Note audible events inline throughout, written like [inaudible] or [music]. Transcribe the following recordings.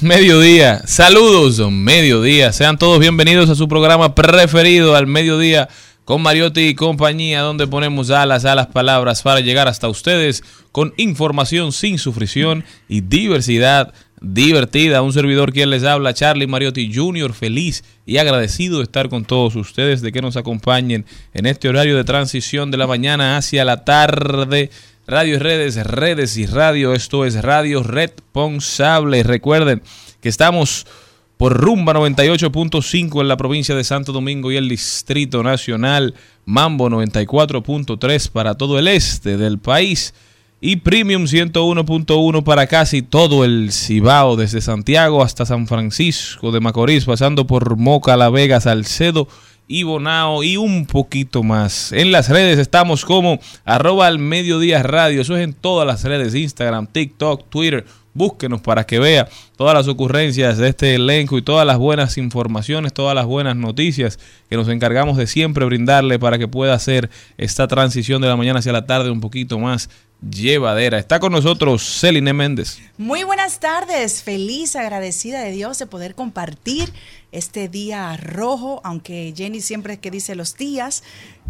Mediodía, saludos, mediodía. Sean todos bienvenidos a su programa preferido al mediodía con Mariotti y compañía, donde ponemos alas a las palabras para llegar hasta ustedes con información sin sufrición y diversidad divertida. Un servidor quien les habla, Charlie Mariotti Jr., feliz y agradecido de estar con todos ustedes, de que nos acompañen en este horario de transición de la mañana hacia la tarde. Radio y redes, redes y radio. Esto es Radio Responsable. Recuerden que estamos por Rumba 98.5 en la provincia de Santo Domingo y el Distrito Nacional. Mambo 94.3 para todo el este del país. Y Premium 101.1 para casi todo el Cibao, desde Santiago hasta San Francisco de Macorís, pasando por Moca, La Vega, Salcedo y Bonao y un poquito más. En las redes estamos como arroba al mediodía radio. Eso es en todas las redes, Instagram, TikTok, Twitter. Búsquenos para que vea todas las ocurrencias de este elenco y todas las buenas informaciones, todas las buenas noticias que nos encargamos de siempre brindarle para que pueda hacer esta transición de la mañana hacia la tarde un poquito más llevadera. Está con nosotros Celine Méndez. Muy buenas tardes, feliz, agradecida de Dios de poder compartir este día rojo, aunque Jenny siempre que dice los días,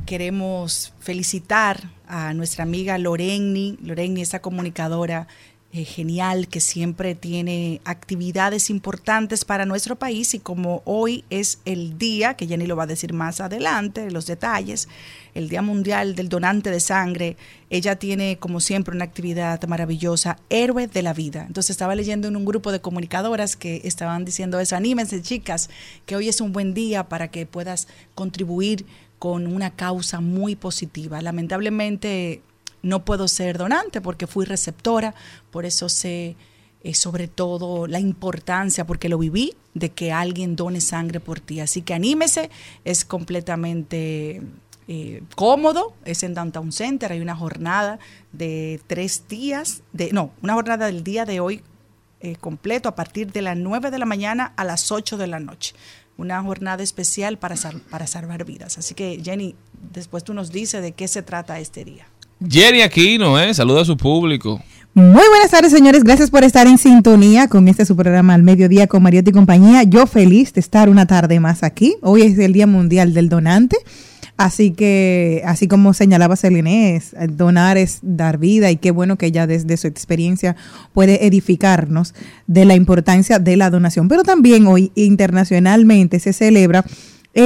queremos felicitar a nuestra amiga Loreni, Loreni, esta comunicadora eh, genial que siempre tiene actividades importantes para nuestro país y como hoy es el día, que Jenny lo va a decir más adelante, los detalles, el Día Mundial del Donante de Sangre, ella tiene como siempre una actividad maravillosa, Héroe de la Vida. Entonces estaba leyendo en un grupo de comunicadoras que estaban diciendo eso, anímense chicas, que hoy es un buen día para que puedas contribuir con una causa muy positiva. Lamentablemente no puedo ser donante porque fui receptora, por eso sé eh, sobre todo la importancia, porque lo viví, de que alguien done sangre por ti. Así que anímese, es completamente eh, cómodo, es en Downtown Center, hay una jornada de tres días, de, no, una jornada del día de hoy eh, completo a partir de las 9 de la mañana a las 8 de la noche. Una jornada especial para, para salvar vidas. Así que Jenny, después tú nos dices de qué se trata este día. Jenny Aquino, ¿eh? Saluda a su público. Muy buenas tardes, señores. Gracias por estar en sintonía con este su programa al mediodía con Mariotti y compañía. Yo feliz de estar una tarde más aquí. Hoy es el Día Mundial del Donante. Así que, así como señalaba Celine, donar es dar vida y qué bueno que ella desde su experiencia puede edificarnos de la importancia de la donación. Pero también hoy internacionalmente se celebra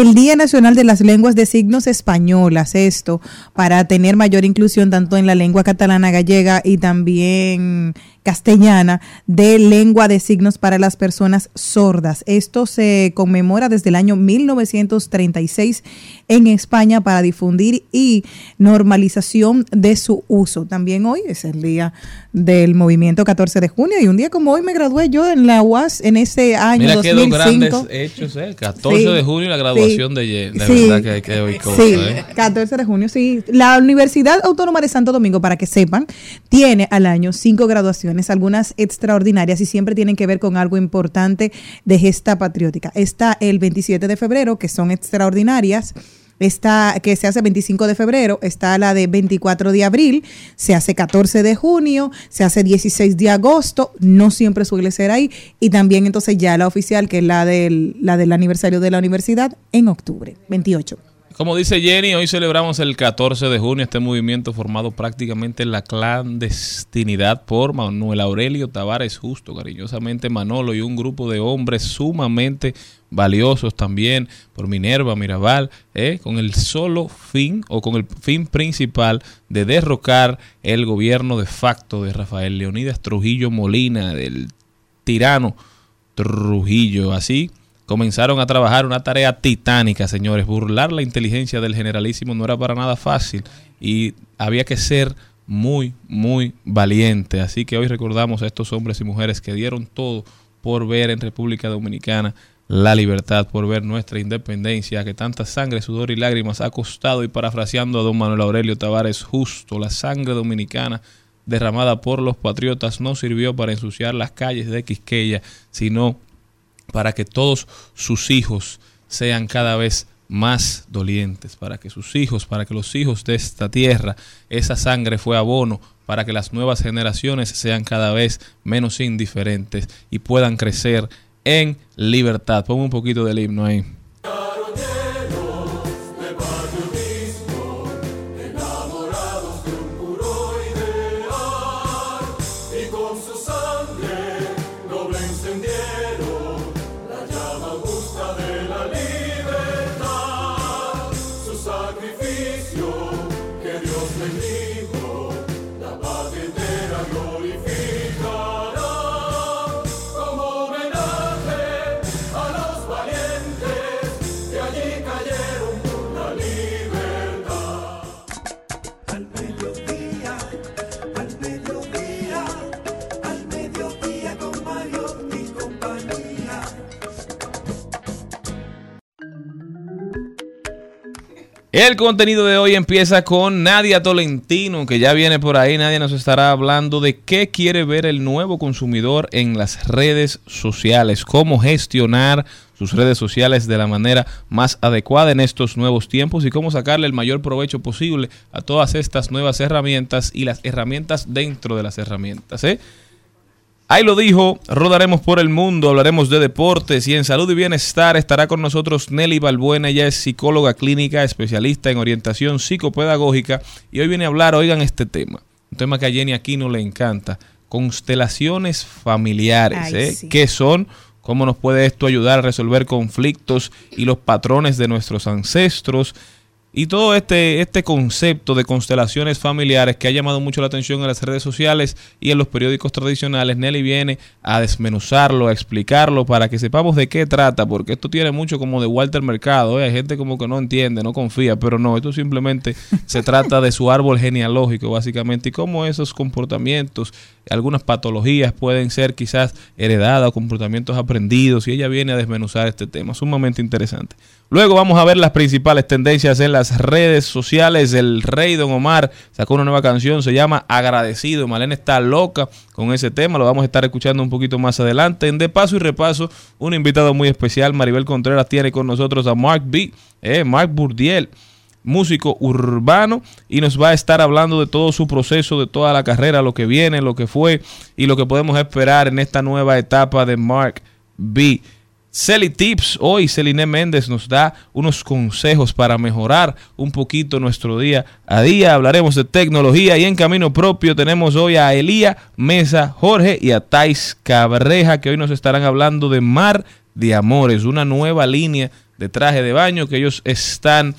el Día Nacional de las Lenguas de Signos Españolas, esto para tener mayor inclusión tanto en la lengua catalana gallega y también castellana de lengua de signos para las personas sordas. Esto se conmemora desde el año 1936 en España para difundir y normalización de su uso. También hoy es el día del movimiento 14 de junio y un día como hoy me gradué yo en la UAS en ese año Mira 2005. grandes hechos, ¿eh? 14 Sí. de junio la graduación Sí. de, de Sí. verdad que hay que cosas, Sí, ¿eh? 14 de junio, sí. La Universidad Autónoma de Santo Domingo, para que sepan, tiene al año cinco graduaciones, algunas extraordinarias y siempre tienen que ver con algo importante de gesta patriótica. Está el 27 de febrero, que son extraordinarias. Está, que se hace 25 de febrero, está la de 24 de abril, se hace 14 de junio, se hace 16 de agosto, no siempre suele ser ahí, y también entonces ya la oficial, que es la del, la del aniversario de la universidad, en octubre, 28. Como dice Jenny, hoy celebramos el 14 de junio este movimiento formado prácticamente en la clandestinidad por Manuel Aurelio Tavares Justo, cariñosamente Manolo y un grupo de hombres sumamente valiosos también por Minerva, Mirabal, ¿eh? con el solo fin o con el fin principal de derrocar el gobierno de facto de Rafael Leonidas Trujillo Molina, del tirano Trujillo. Así comenzaron a trabajar una tarea titánica, señores. Burlar la inteligencia del generalísimo no era para nada fácil y había que ser muy, muy valiente. Así que hoy recordamos a estos hombres y mujeres que dieron todo por ver en República Dominicana la libertad, por ver nuestra independencia, que tanta sangre, sudor y lágrimas ha costado. Y parafraseando a don Manuel Aurelio Tavares, justo la sangre dominicana derramada por los patriotas no sirvió para ensuciar las calles de Quisqueya, sino para que todos sus hijos sean cada vez más dolientes, para que sus hijos, para que los hijos de esta tierra, esa sangre fue abono para que las nuevas generaciones sean cada vez menos indiferentes y puedan crecer en libertad. Pongo un poquito del himno ahí. El contenido de hoy empieza con Nadia Tolentino, que ya viene por ahí. Nadia nos estará hablando de qué quiere ver el nuevo consumidor en las redes sociales, cómo gestionar sus redes sociales de la manera más adecuada en estos nuevos tiempos y cómo sacarle el mayor provecho posible a todas estas nuevas herramientas y las herramientas dentro de las herramientas. ¿eh? Ahí lo dijo, rodaremos por el mundo, hablaremos de deportes y en salud y bienestar estará con nosotros Nelly Balbuena, ella es psicóloga clínica, especialista en orientación psicopedagógica y hoy viene a hablar, oigan este tema, un tema que a Jenny Aquino le encanta, constelaciones familiares, Ay, ¿eh? sí. ¿qué son? ¿Cómo nos puede esto ayudar a resolver conflictos y los patrones de nuestros ancestros? Y todo este, este concepto de constelaciones familiares que ha llamado mucho la atención en las redes sociales y en los periódicos tradicionales, Nelly viene a desmenuzarlo, a explicarlo para que sepamos de qué trata, porque esto tiene mucho como de Walter Mercado, ¿eh? hay gente como que no entiende, no confía, pero no, esto simplemente se [laughs] trata de su árbol genealógico básicamente y cómo esos comportamientos, algunas patologías pueden ser quizás heredadas o comportamientos aprendidos y ella viene a desmenuzar este tema, sumamente interesante. Luego vamos a ver las principales tendencias en las redes sociales. El rey Don Omar sacó una nueva canción, se llama Agradecido. Malena está loca con ese tema, lo vamos a estar escuchando un poquito más adelante. En De Paso y Repaso, un invitado muy especial, Maribel Contreras, tiene con nosotros a Mark B, eh, Mark Burdiel músico urbano y nos va a estar hablando de todo su proceso, de toda la carrera, lo que viene, lo que fue y lo que podemos esperar en esta nueva etapa de Mark B. Celi Tips, hoy Celine Méndez nos da unos consejos para mejorar un poquito nuestro día a día. Hablaremos de tecnología y en camino propio tenemos hoy a Elía Mesa Jorge y a Tais Cabreja que hoy nos estarán hablando de Mar de Amores, una nueva línea de traje de baño que ellos están,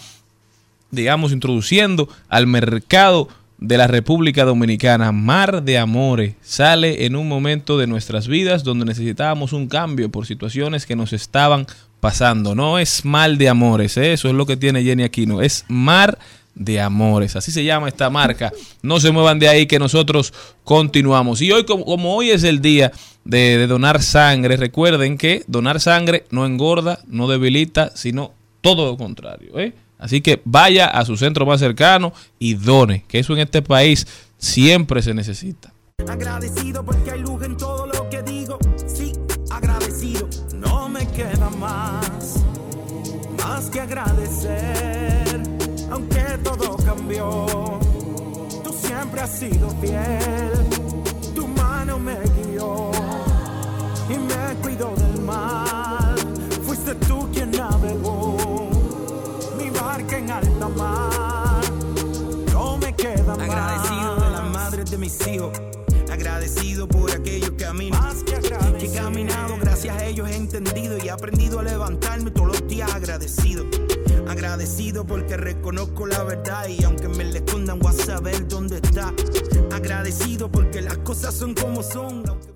digamos, introduciendo al mercado de la República Dominicana. Mar de Amores sale en un momento de nuestras vidas donde necesitábamos un cambio por situaciones que nos estaban pasando. No es mal de amores, ¿eh? eso es lo que tiene Jenny Aquino, es mar de amores. Así se llama esta marca. No se muevan de ahí que nosotros continuamos. Y hoy, como, hoy es el día de, de donar sangre, recuerden que donar sangre no engorda, no debilita, sino todo lo contrario. ¿eh? Así que vaya a su centro más cercano y done, que eso en este país siempre se necesita. Agradecido porque hay luz en todo lo que digo. Sí, agradecido. No me queda más, más que agradecer. Aunque todo cambió, tú siempre has sido fiel. Tu mano me guió y me cuidó del mal. Alta mar. No me queda más. Agradecido de las madres de mis hijos. Agradecido por aquellos caminos Más que que he caminado. Gracias a ellos he entendido y he aprendido a levantarme todos los días agradecido. Agradecido porque reconozco la verdad y aunque me le escondan voy a saber dónde está. Agradecido porque las cosas son como son. aunque-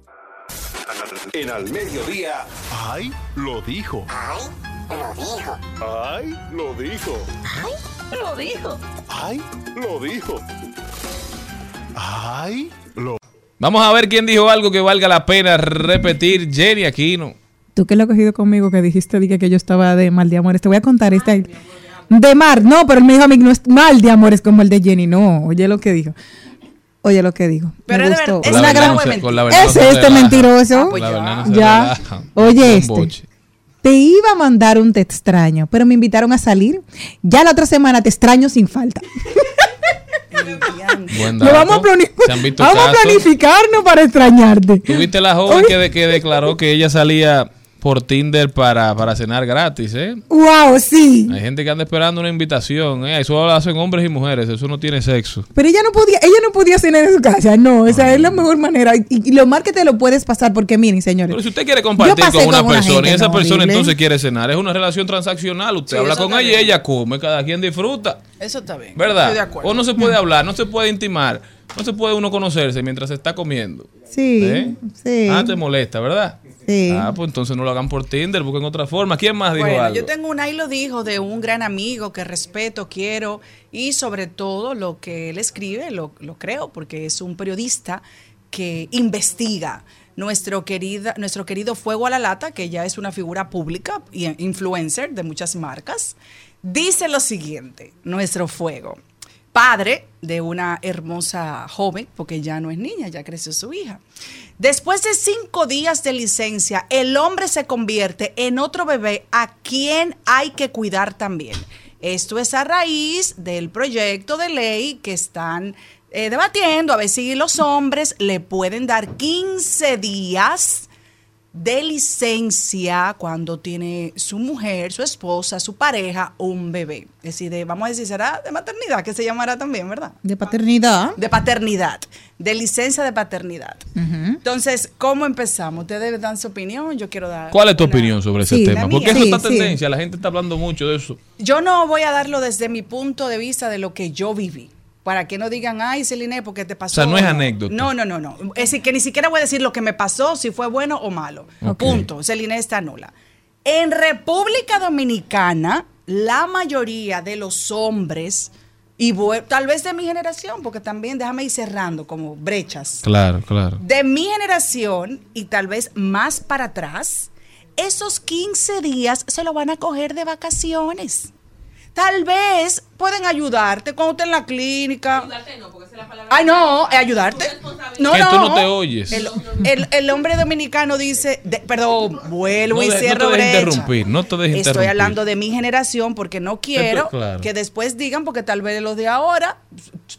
En al mediodía, ¡Ay! Lo dijo. ¡Ay! Lo dijo. ¡Ay! Lo dijo. ¡Ay! Lo dijo. ¡Ay! Lo dijo. ¡Ay! Lo Vamos a ver quién dijo algo que valga la pena repetir. Jenny Aquino. Tú que lo has cogido conmigo, que dijiste dije, que yo estaba de mal de amores. Te voy a contar esta. De mar, no, pero él me dijo a mí que no es mal de amores como el de Jenny. No, oye lo que dijo. Oye lo que dijo. Pero me es gustó. la una gran Ese, se este mentiroso. Ah, pues ya. Ya. Oye, este. Te iba a mandar un te extraño, pero me invitaron a salir. Ya la otra semana te extraño sin falta. Buen Lo vamos a, vamos a planificarnos para extrañarte. Tuviste la joven que, de- que declaró que ella salía por Tinder para, para cenar gratis, ¿eh? Wow, sí. Hay gente que anda esperando una invitación, ¿eh? Eso lo hacen hombres y mujeres, eso no tiene sexo. Pero ella no podía, ella no podía cenar en su casa, no, esa es la mejor manera. Y, y lo mal que te lo puedes pasar, porque miren, señores. Pero si usted quiere compartir con una con una persona y esa no, persona horrible. entonces quiere cenar, es una relación transaccional. Usted Sí, habla con ella y ella come, cada quien disfruta. Eso está bien. ¿Verdad? Estoy de acuerdo. O no se puede hablar, no se puede intimar, no se puede uno conocerse mientras se está comiendo. Sí, ¿Eh? sí. Ah, te molesta, ¿verdad? Sí. Ah, pues entonces no lo hagan por Tinder, busquen otra forma. ¿Quién más dijo Bueno, algo? yo tengo una y lo dijo de un gran amigo que respeto, quiero y sobre todo lo que él escribe, lo, lo creo, porque es un periodista que investiga. Nuestro, querida, nuestro querido Fuego a la Lata, que ya es una figura pública y influencer de muchas marcas, dice lo siguiente, nuestro Fuego, padre de una hermosa joven, porque ya no es niña, ya creció su hija. Después de cinco días de licencia, el hombre se convierte en otro bebé a quien hay que cuidar también. Esto es a raíz del proyecto de ley que están eh, debatiendo a ver si los hombres le pueden dar 15 días de licencia cuando tiene su mujer, su esposa, su pareja, un bebé. Es decir, de- vamos a decir, será de maternidad, que se llamará también, ¿verdad? De paternidad. De paternidad, de licencia de paternidad. Entonces, ¿cómo empezamos? Ustedes dan su opinión, yo quiero dar... ¿Cuál es tu una- opinión sobre ese Sí, tema? Porque eso Sí, está sí. tendencia, la gente está hablando mucho de eso. Yo no voy a darlo desde mi punto de vista de lo que yo viví. Para que no digan, ay, Celine, porque te pasó. O sea, no es anécdota. No, no, no, no. Es decir, que ni siquiera voy a decir lo que me pasó, si fue bueno o malo. Punto. Celine está nula. En República Dominicana, la mayoría de los hombres, y tal vez de mi generación, porque también déjame ir cerrando como brechas Claro, claro. de mi generación y tal vez más para atrás, esos 15 días se lo van a coger de vacaciones. Tal vez pueden ayudarte cuando estés en la clínica. Ayudarte no, porque esa es la palabra. Ay, no, es ayudarte. No, Que no. tú no te oyes. El, el- el hombre dominicano dice, de- perdón, vuelvo No y de- no cierro te brecha. interrumpir, no te dejes Estoy interrumpir. hablando de mi generación porque no quiero claro. que después digan, porque tal vez los de ahora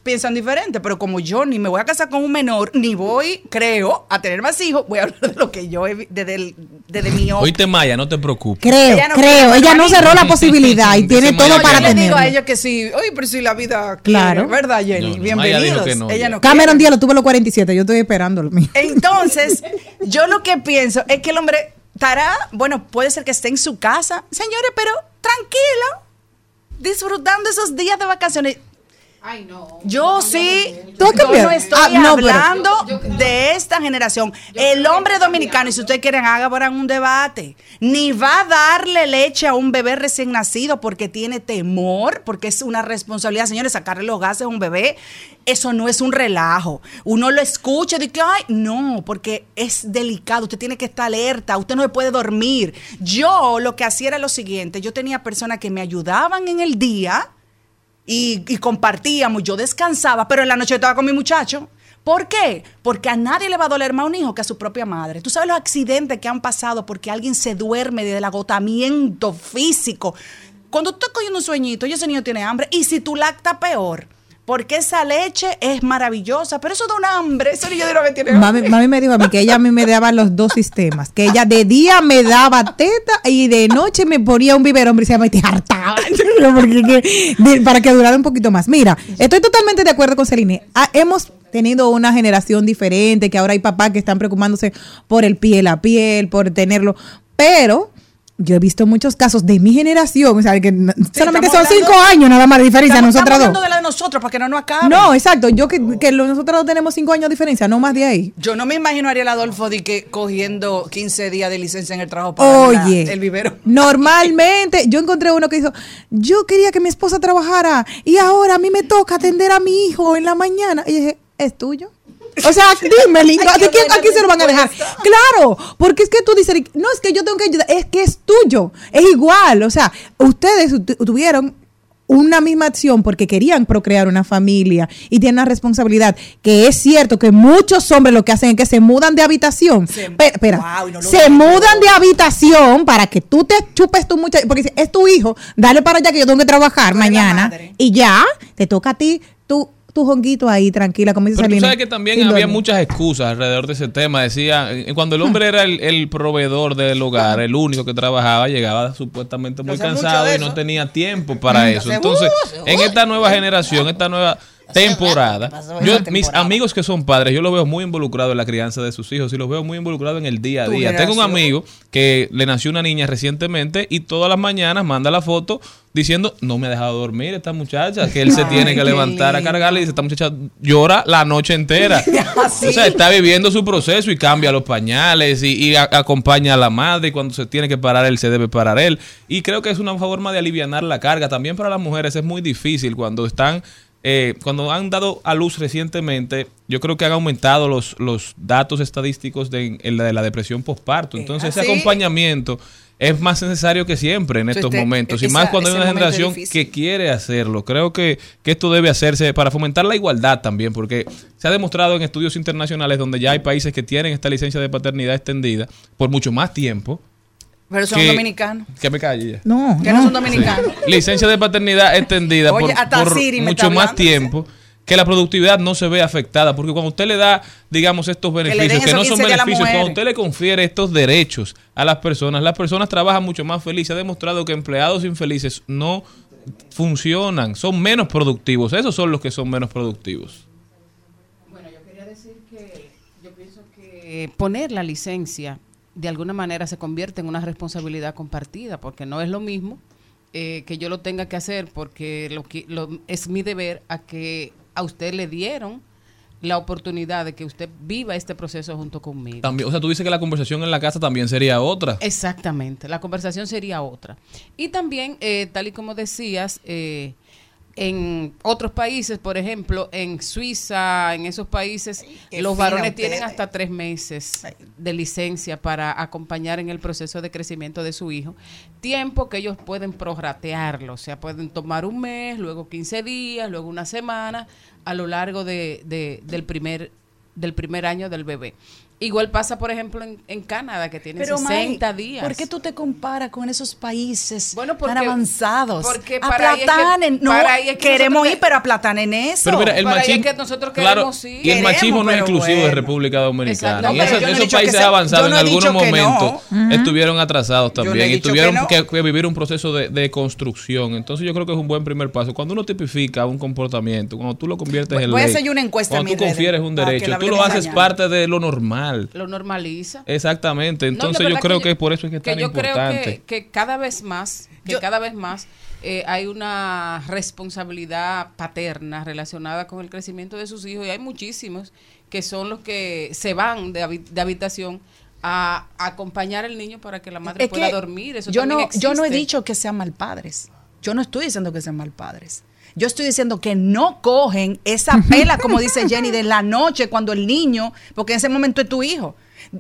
piensan diferente, pero como yo ni me voy a casar con un menor, ni voy, creo, a tener más hijos, voy a hablar de lo que yo he vi- desde, el- desde mi ojo. Oíste Maya, no te preocupes. Creo, Ella no creo. Ella no cerró la posibilidad y tiene todo para yo le digo a ellos que sí, oye, pero si la vida Claro. quiere, ¿verdad, Jenny? No, no, Bienvenidos. no, Ella ya. no Cameron. Díaz lo tuvo los 47, yo estoy esperando lo mío. Entonces, [laughs] yo lo que pienso es que el hombre estará, bueno, puede ser que esté en su casa, señores, pero tranquilo, disfrutando esos días de vacaciones. Yo sí, ¿Tú has yo no estoy Ah, no, hablando de esta generación. El hombre dominicano, y si ustedes quieren, hagan un debate. Ni va a darle leche a un bebé recién nacido porque tiene temor, porque es una responsabilidad, señores, sacarle los gases a un bebé. Eso no es un relajo. Uno lo escucha y dice, ay, no, porque es delicado. Usted tiene que estar alerta. Usted no se puede dormir. Yo lo que hacía era lo siguiente. Yo tenía personas que me ayudaban en el día y, compartíamos, yo descansaba, pero en la noche estaba con mi muchacho. ¿Por qué? Porque a nadie le va a doler más un hijo que a su propia madre. Tú sabes los accidentes que han pasado porque alguien se duerme del agotamiento físico. Cuando tú estás cogiendo un sueñito y ese niño tiene hambre, y si tú lactas, peor. Porque esa leche es maravillosa, pero eso da un hambre. Ese niño de una vez tiene. Mami, mami me dijo a mí que ella a mí me daba los dos sistemas. Que ella de día me daba teta y de noche me ponía un biberón y se me hartaba. [laughs] Que- para que durara un poquito más. Mira, estoy totalmente de acuerdo con Celine. Ah, hemos tenido una generación diferente, que ahora hay papás que están preocupándose por el piel a piel, por tenerlo, pero yo he visto muchos casos de mi generación, o sea, que solamente son cinco hablando- años nada más de diferencia, Estamos, nosotras estamos dos. hablando de la de nosotros para que no nos acabe. No, exacto, yo que, que nosotros dos tenemos cinco años de diferencia, no más de ahí. Yo no me imagino a Ariel Adolfo de que cogiendo 15 días de licencia en el trabajo para la- el vivero. [laughs] normalmente yo encontré uno que dijo, yo quería que mi esposa trabajara y ahora a mí me toca atender a mi hijo en la mañana. Y dije, ¿es tuyo? O sea, [laughs] dime, Linda, Ay, ¿de qué quién, buena ¿a quién se lo van a dejar? Claro, porque es que tú dices, no es que yo tengo que ayudar, es que es tuyo, es igual. O sea, ustedes tu- tuvieron una misma acción porque querían procrear una familia y tienen una responsabilidad que es cierto que muchos hombres lo que hacen es que se mudan de habitación Se- espera, Wow, no se mudan de habitación para que tú te chupes tu muchacho porque es tu hijo dale para allá que yo tengo que trabajar Tú mañana y ya te toca a ti tu tu jonguito ahí tranquila como dice Pero tú Selena, sabes que también sin había dormir. muchas excusas alrededor de ese tema. Decía, eh, cuando el hombre era el, el proveedor del hogar, el único que trabajaba, llegaba supuestamente muy cansado y no tenía tiempo para eso. Entonces, en esta nueva generación, esta nueva temporada, yo, esa mis temporada. amigos que son padres, yo los veo muy involucrados en la crianza de sus hijos y los veo muy involucrados en el día a día. Tengo un amigo que le nació una niña recientemente y todas las mañanas manda la foto diciendo, no me ha dejado dormir esta muchacha, que él se [laughs] Ay, tiene que levantar a cargarle y dice, esta muchacha llora la noche entera. [laughs] O sea, está viviendo su proceso y cambia los pañales y, y a- acompaña a la madre y cuando se tiene que parar él, se debe parar él. Y creo que es una forma de aliviar la carga. También para las mujeres es muy difícil cuando están, eh, cuando han dado a luz recientemente, yo creo que han aumentado los, los datos estadísticos de, de la depresión postparto. Entonces ese así. acompañamiento es más necesario que siempre en estos usted- momentos. Y más cuando hay una generación que quiere hacerlo. Creo que, que esto debe hacerse para fomentar la igualdad también, porque se ha demostrado en estudios internacionales donde ya hay países que tienen esta licencia de paternidad extendida por mucho más tiempo. Pero son que- dominicanos. Que me calle ya. no, Que no son dominicanos. Licencia de paternidad extendida Oye, por, hasta por Siri me mucho más tiempo que la productividad no se ve afectada, porque cuando usted le da, digamos, estos beneficios, que, no son 15 días a la beneficios, cuando usted le confiere estos derechos a las personas, las personas trabajan mucho más felices. Se ha demostrado que empleados infelices no funcionan, son menos productivos. Esos son los que son menos productivos. Bueno, yo quería decir que yo pienso que poner la licencia de alguna manera se convierte en una responsabilidad compartida, porque no es lo mismo eh, que yo lo tenga que hacer porque lo que lo- es mi deber a que a usted le dieron la oportunidad de que usted viva este proceso junto conmigo. También, o sea, tú dices que la conversación en la casa también sería otra. Exactamente, la conversación sería otra. Y también, eh, tal y como decías, eh, en otros países, por ejemplo, en Suiza, en esos países, los varones ustedes. tienen hasta tres meses de licencia para acompañar en el proceso de crecimiento de su hijo. Tiempo que ellos pueden prorratearlo, o sea, pueden tomar un mes, luego 15 días, luego una semana, a lo largo de, de- del primer del primer año del bebé. Igual pasa, por ejemplo, en, en Canadá, que tienen Pero, 60 May, días. ¿por qué tú te comparas con esos países Bueno, porque- tan avanzados? porque para es que- no, para ahí es que queremos ir, pero aplatanen eso. Pero mira, el machismo, es que nosotros claro, queremos ir. y el machismo no es exclusivo de. República Dominicana. No, pero esos, no países sea- avanzados en algunos momentos no. estuvieron atrasados también y tuvieron que no. que, que vivir un proceso de, de construcción. Entonces yo creo que es un buen primer paso. Cuando uno tipifica un comportamiento, cuando tú lo conviertes en voy a ley, hacer una encuesta en cuando tú confieres un que derecho, tú lo haces parte de lo normal. Lo normaliza. Exactamente. Entonces yo creo que que, por eso es que es tan yo creo importante. que, que cada vez más, que Yo- cada vez más eh, hay una responsabilidad paterna relacionada con el crecimiento de sus hijos y hay muchísimos que son los que se van de, de habitación a, acompañar al niño para que la madre Es pueda dormir. Eso yo también no, yo no he dicho que sean mal padres. Yo no estoy diciendo que sean mal padres. Yo estoy diciendo que no cogen esa pela, como dice Jenny, de la noche cuando el niño, porque en ese momento es tu hijo.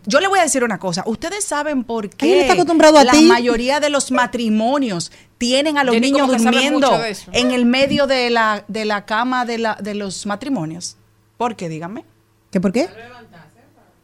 Yo le voy a decir una cosa. Ustedes saben por qué está acostumbrado a la ti. mayoría de los matrimonios tienen a los Jenny niños durmiendo en el medio de la, de la cama de, la, de los matrimonios. ¿Por qué? Dígame. ¿Qué por qué?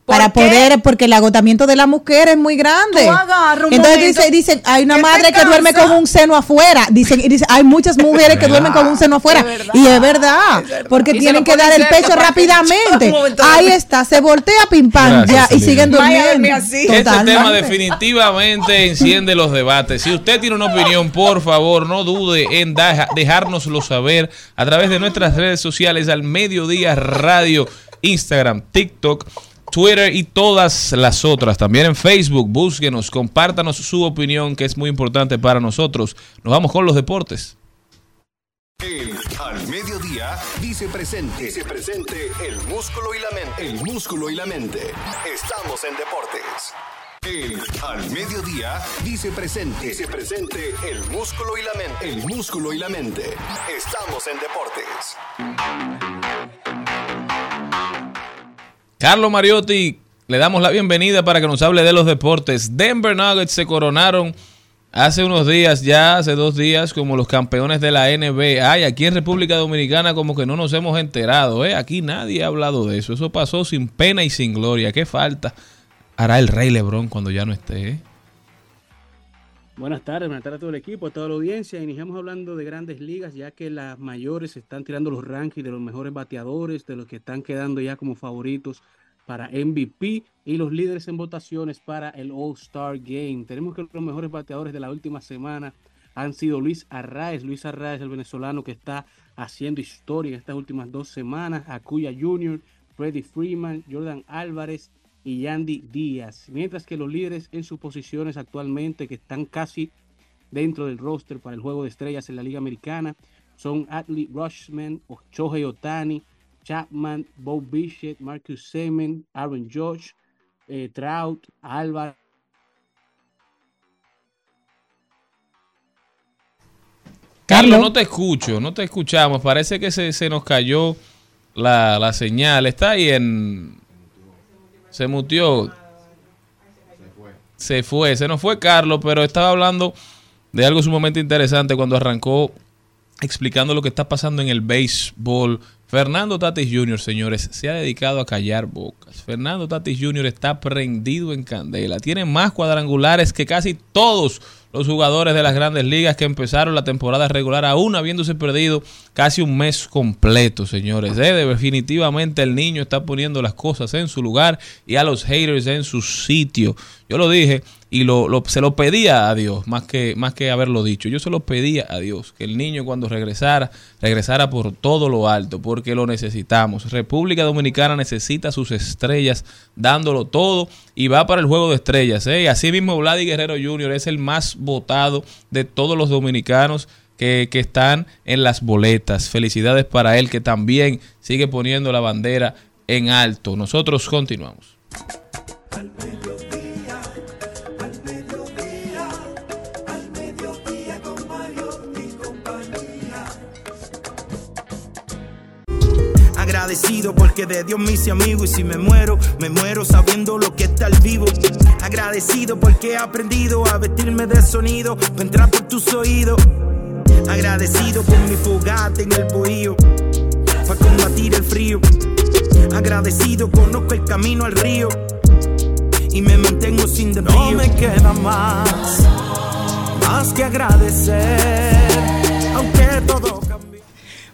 ¿Por para qué? poder, porque el agotamiento de la mujer es muy grande. Tú agarra un Entonces momento dice, dicen, hay una madre que duerme con un seno afuera. Dicen, y dice, hay muchas mujeres que duermen con un seno afuera. Es verdad, y es verdad, porque Y tienen que dar el pecho rápidamente. [laughs] Momento, Ahí está, se voltea pim pam ya y siguen durmiendo. Este tema definitivamente enciende los debates. Si usted tiene una opinión, por favor, no dude en da- dejárnoslo saber a través de nuestras redes sociales al mediodía radio, Instagram, TikTok. Twitter y todas las otras. También en Facebook, búsquenos, compártanos su opinión, que es muy importante para nosotros. Nos vamos con los deportes. El al mediodía dice presente. Dice presente el músculo y la mente. El músculo y la mente. Estamos en deportes. El al mediodía dice presente. Dice presente el músculo y la mente. El músculo y la mente. Estamos en deportes. Carlos Mariotti, le damos la bienvenida para que nos hable de los deportes. Denver Nuggets se coronaron hace unos días, ya hace dos días, como los campeones de la NBA. Y aquí en República Dominicana como que no nos hemos enterado, ¿eh? Aquí nadie ha hablado de eso. Eso pasó sin pena y sin gloria. ¿Qué falta hará el Rey Lebrón cuando ya no esté, eh? Buenas tardes, buenas tardes a todo el equipo, a toda la audiencia. Iniciamos hablando de grandes ligas, ya que las mayores están tirando los rankings de los mejores bateadores, de los que están quedando ya como favoritos para MVP y los líderes en votaciones para el All-Star Game. Tenemos que los mejores bateadores de la última semana han sido Luis Arraez. Luis Arraez, el venezolano que está haciendo historia en estas últimas dos semanas. Acuya Jr., Freddie Freeman, Jordan Álvarez y Yandy Díaz. Mientras que los líderes en sus posiciones actualmente, que están casi dentro del roster para el juego de estrellas en la Liga Americana, son Adley Rushman, Shohei Otani, Chapman, Bo Bichette, Marcus Semen, Aaron Josh, eh, Trout, Álvarez. Carlos, no te escucho, no te escuchamos. Parece que se, se nos cayó la, la señal. Está ahí en... Se mutió. Se fue, se nos fue Carlos, pero estaba hablando de algo sumamente interesante cuando arrancó explicando lo que está pasando en el béisbol. Fernando Tatis Jr., señores, se ha dedicado a callar bocas. Fernando Tatis Jr. está prendido en candela. Tiene más cuadrangulares que casi todos los jugadores de las grandes ligas que empezaron la temporada regular, aún habiéndose perdido casi un mes completo, señores. Eh, definitivamente el niño está poniendo las cosas en su lugar y a los haters en su sitio. Yo lo dije y lo, se lo pedía a Dios, más que, más que haberlo dicho. Yo se lo pedía a Dios, que el niño cuando regresara, regresara por todo lo alto, porque lo necesitamos. República Dominicana necesita sus estrellas dándolo todo y va para el juego de estrellas. ¿eh? Así mismo Vladi Guerrero Jr. es el más votado de todos los dominicanos. Que, que están en las boletas. Felicidades para él que también sigue poniendo la bandera en alto. Nosotros continuamos. Agradecido porque de Dios me hice amigo y si me muero, me muero sabiendo lo que está al vivo. Agradecido porque he aprendido a vestirme de sonido para entrar por tus oídos. Agradecido por mi fogata en el bohío para combatir el frío. Agradecido conozco el camino al río y me mantengo sin desvío. No me queda más, más que agradecer, aunque todo.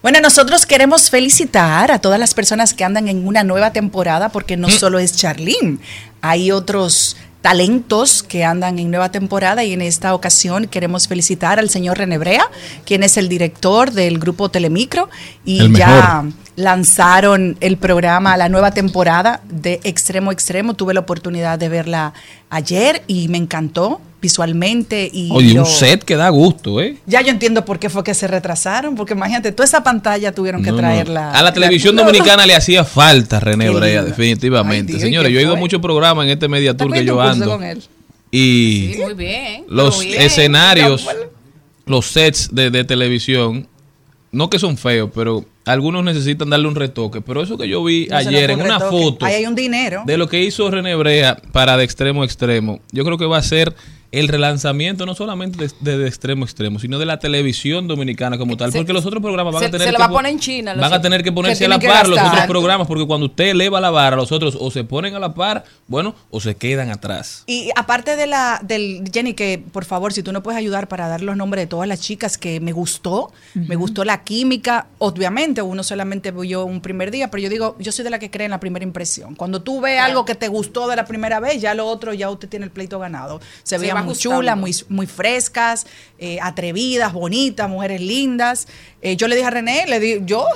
Bueno, nosotros queremos felicitar a todas las personas que andan en una nueva temporada, porque Mm. no solo es Charlene, hay otros talentos que andan en nueva temporada y en esta ocasión queremos felicitar al señor René Brea, quien es el director del grupo Telemicro y ya lanzaron el programa, la nueva temporada de Extremo Extremo. Tuve la oportunidad de verla ayer y me encantó visualmente y Oye, lo- un set que da gusto, ¿eh? ya yo entiendo por qué fue que se retrasaron, porque imagínate, toda esa pantalla tuvieron que No, no. traerla. A la televisión dominicana le hacía falta René Qué Brea, lindo. definitivamente. Ay, Dios, Señores, ¿y yo he ido a muchos programas en este media tour que yo ando. con él. Y Sí, muy bien. los muy bien. escenarios, los sets de, de televisión, no que son feos, pero algunos necesitan darle un retoque. Pero eso que yo vi No ayer en una retoque. foto Ahí hay un dinero. de lo que hizo René Brea para de extremo a extremo, yo creo que va a ser el relanzamiento no solamente de, de- de extremo a extremo, sino de la televisión dominicana como tal, Se- porque los otros programas van se- a tener se que la va a po- poner en China, van a tener que ponerse Que a la par los otros programas, porque cuando usted eleva la vara, los otros o se ponen a la par, bueno, o se quedan atrás. Y aparte de la del Jenny, que por favor, si tú no puedes ayudar para dar los nombres de todas las chicas que me gustó, me gustó la química. Obviamente, uno solamente vio un primer día, pero yo digo, yo soy de la que cree en la primera impresión. Cuando tú ves algo que te gustó de la primera vez, ya lo otro, ya usted tiene el pleito ganado. Se veían va muy chulas, muy, muy frescas, eh, atrevidas, bonitas, mujeres lindas. Eh, yo le dije a René, le di, yo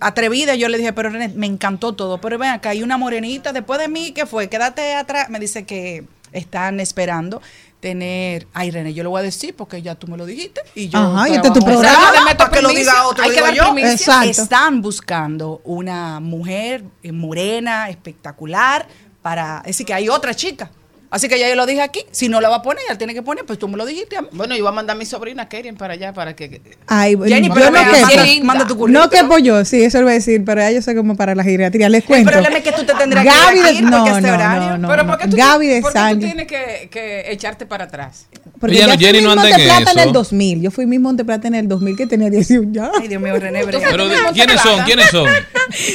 atrevida, yo le dije, pero René, me encantó todo. Pero ven acá, hay una morenita después de mí, ¿qué fue? Quédate atrás. Me dice que están esperando tener. Ay, René, yo lo voy a decir porque ya tú me lo dijiste. Y yo. Ajá, y este es tu programa. Exacto, para que lo diga otro, Hay que digo dar yo. Exacto. Están buscando una mujer eh, morena, espectacular, para. Es decir, que hay otra chica. Así que ya yo lo dije aquí. Si no la va a poner, ya tiene que poner, pues tú me lo dijiste a mí. Bueno, yo voy a mandar a mi sobrina Keren para allá para que. Ay, Jenny, yo pero no quepo. manda- manda tu currículum. No quepo yo, sí, eso lo voy a decir, pero ya yo soy como para la geriatría. Les El cuento. problema es que tú te tendrás que Gaby ir de- no, porque este no, horario. no, no, Pero no. ¿por qué tú, Gaby de por qué tú tienes que, que echarte para atrás? Porque Oye, ya no, fui Jenny, no ande en Monteplata en el 2000. Yo fui Miss Monteplata en el 2000 que tenía 18 ya. Ay, Dios mío, René Brea. Pero, ¿quiénes son? plata. ¿Quiénes son?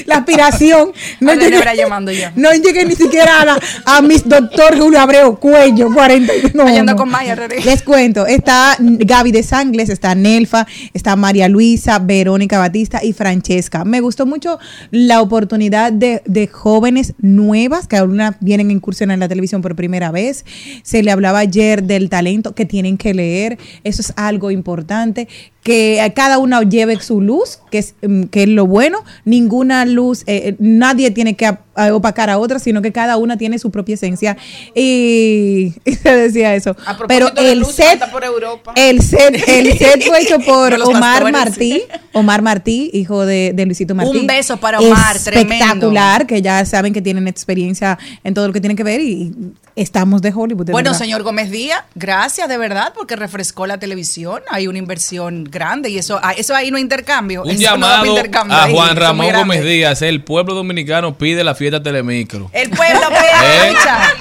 La aspiración. [laughs] No llegué, llamando ya. no llegué ni siquiera a, mis doctor Julio Cuello, 40. No, no. con Maya. Les cuento, está Gaby de Sangles, está Nelfa, está María Luisa, Verónica Batista y Francesca. Me gustó mucho la oportunidad de, de jóvenes nuevas que algunas vienen a incursionar en la televisión por primera vez. Se le hablaba ayer del talento que tienen que leer, eso es algo importante. Que cada una lleve su luz, que es, mm, que es lo bueno. Ninguna luz, eh, eh, nadie tiene que opacar a otra, sino que cada una tiene su propia esencia. Y, [laughs] y se decía eso. A propósito Pero de el luz, set, por Europa. el set, el [laughs] set fue hecho por Omar Martí. Omar Martí, hijo de, de Luisito Martí. Un beso para Omar, Espectacular, que ya saben que tienen experiencia en todo lo que tienen que ver y estamos de Hollywood. de Bueno, verdad. señor Gómez Díaz, gracias de verdad porque refrescó la televisión. Hay una inversión grande y eso, ah, eso ahí no hay intercambio. Un Eso no llamado intercambio a ahí, Juan Ramón. Gómez Díaz. El pueblo dominicano pide la fiesta Telemicro. El pueblo [laughs] ¿Eh? pecha.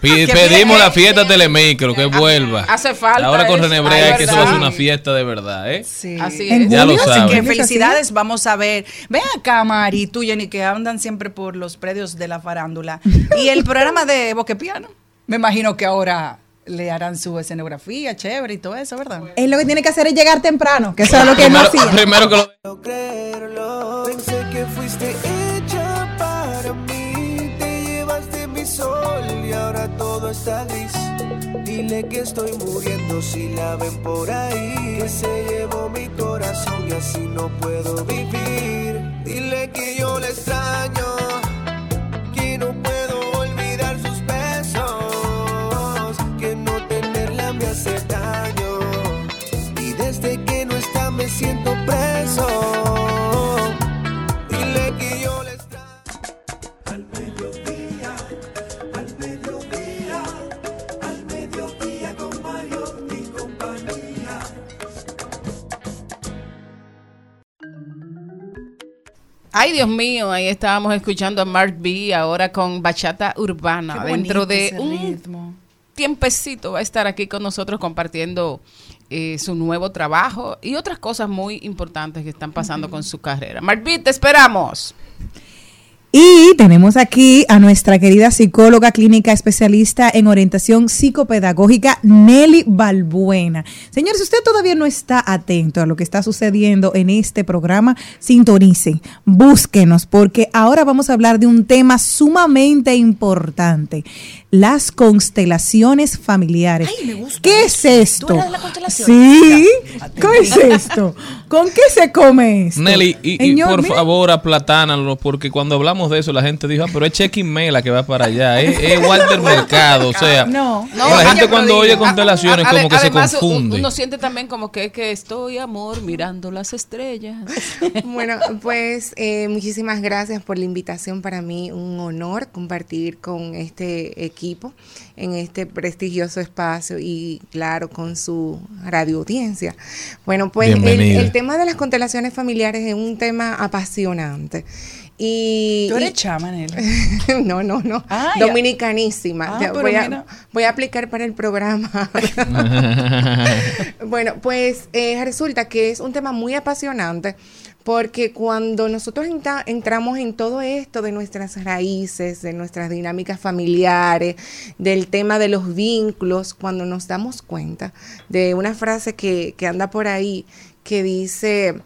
Pi- Que pedimos pide- la fiesta Telemicro, que vuelva. Hace falta Ahora con. René Brea que eso va a ser una fiesta de verdad, ¿eh? Sí. Así En es. Ya lo saben. Felicidades, vamos a ver. Ven acá, Mari, tú, Jenny, que andan siempre por los predios de la farándula. Y el programa de Boquepiano, me imagino que ahora le harán su escenografía chévere y todo eso, ¿verdad? Él lo que tiene que hacer es llegar temprano, que eso es lo que no Primero, hacía. primero que lo creerlo. Pensé que fuiste hecha para mí. Te llevaste mi sol y ahora todo está gris. Dile que estoy muriendo si la ven por ahí. Que se llevó mi corazón y así no puedo vivir. Dile que yo Ay, Dios mío, ahí estábamos escuchando a Mark B ahora con Bachata Urbana. Qué Dentro de un ritmo. tiempecito va a estar aquí con nosotros compartiendo eh, su nuevo trabajo y otras cosas muy importantes que están pasando con su carrera. Mark B, te esperamos. Y tenemos aquí a nuestra querida psicóloga clínica especialista en orientación psicopedagógica, Nelly Balbuena. Señor, si usted todavía no está atento a lo que está sucediendo en este programa, sintonice, búsquenos, porque ahora vamos a hablar de un tema sumamente importante, las constelaciones familiares. Ay, me gusta ¿Qué es esto? ¿Tú eres de las constelaciones? Sí, ¿qué es esto? ¿Con qué se come esto? Nelly, y, y Señor, por mira. favor, aplatánalo, porque cuando hablamos de eso, la gente dijo, ah, pero es Chequín Mela que va para allá, es, es [laughs] Walter Mercado, o sea, No. la gente cuando oye constelaciones A- a- como que se además, confunde. Uno siente también como que, que estoy, amor, mirando las estrellas. [laughs] Bueno, pues eh, muchísimas gracias por la invitación. Para mí un honor compartir con este equipo en este prestigioso espacio y claro con su radio audiencia. Bueno, pues el, el tema de las constelaciones familiares es un tema apasionante. Y, Tú eres y- chama, Nelly. [laughs] no, no, no. Ah. Dominicanísima. Ah, voy, a, voy a aplicar para el programa. [laughs] bueno, pues eh, resulta que es un tema muy apasionante porque cuando nosotros entra- entramos en todo esto de nuestras raíces, de nuestras dinámicas familiares, del tema de los vínculos, cuando nos damos cuenta de una frase que, que anda por ahí que dice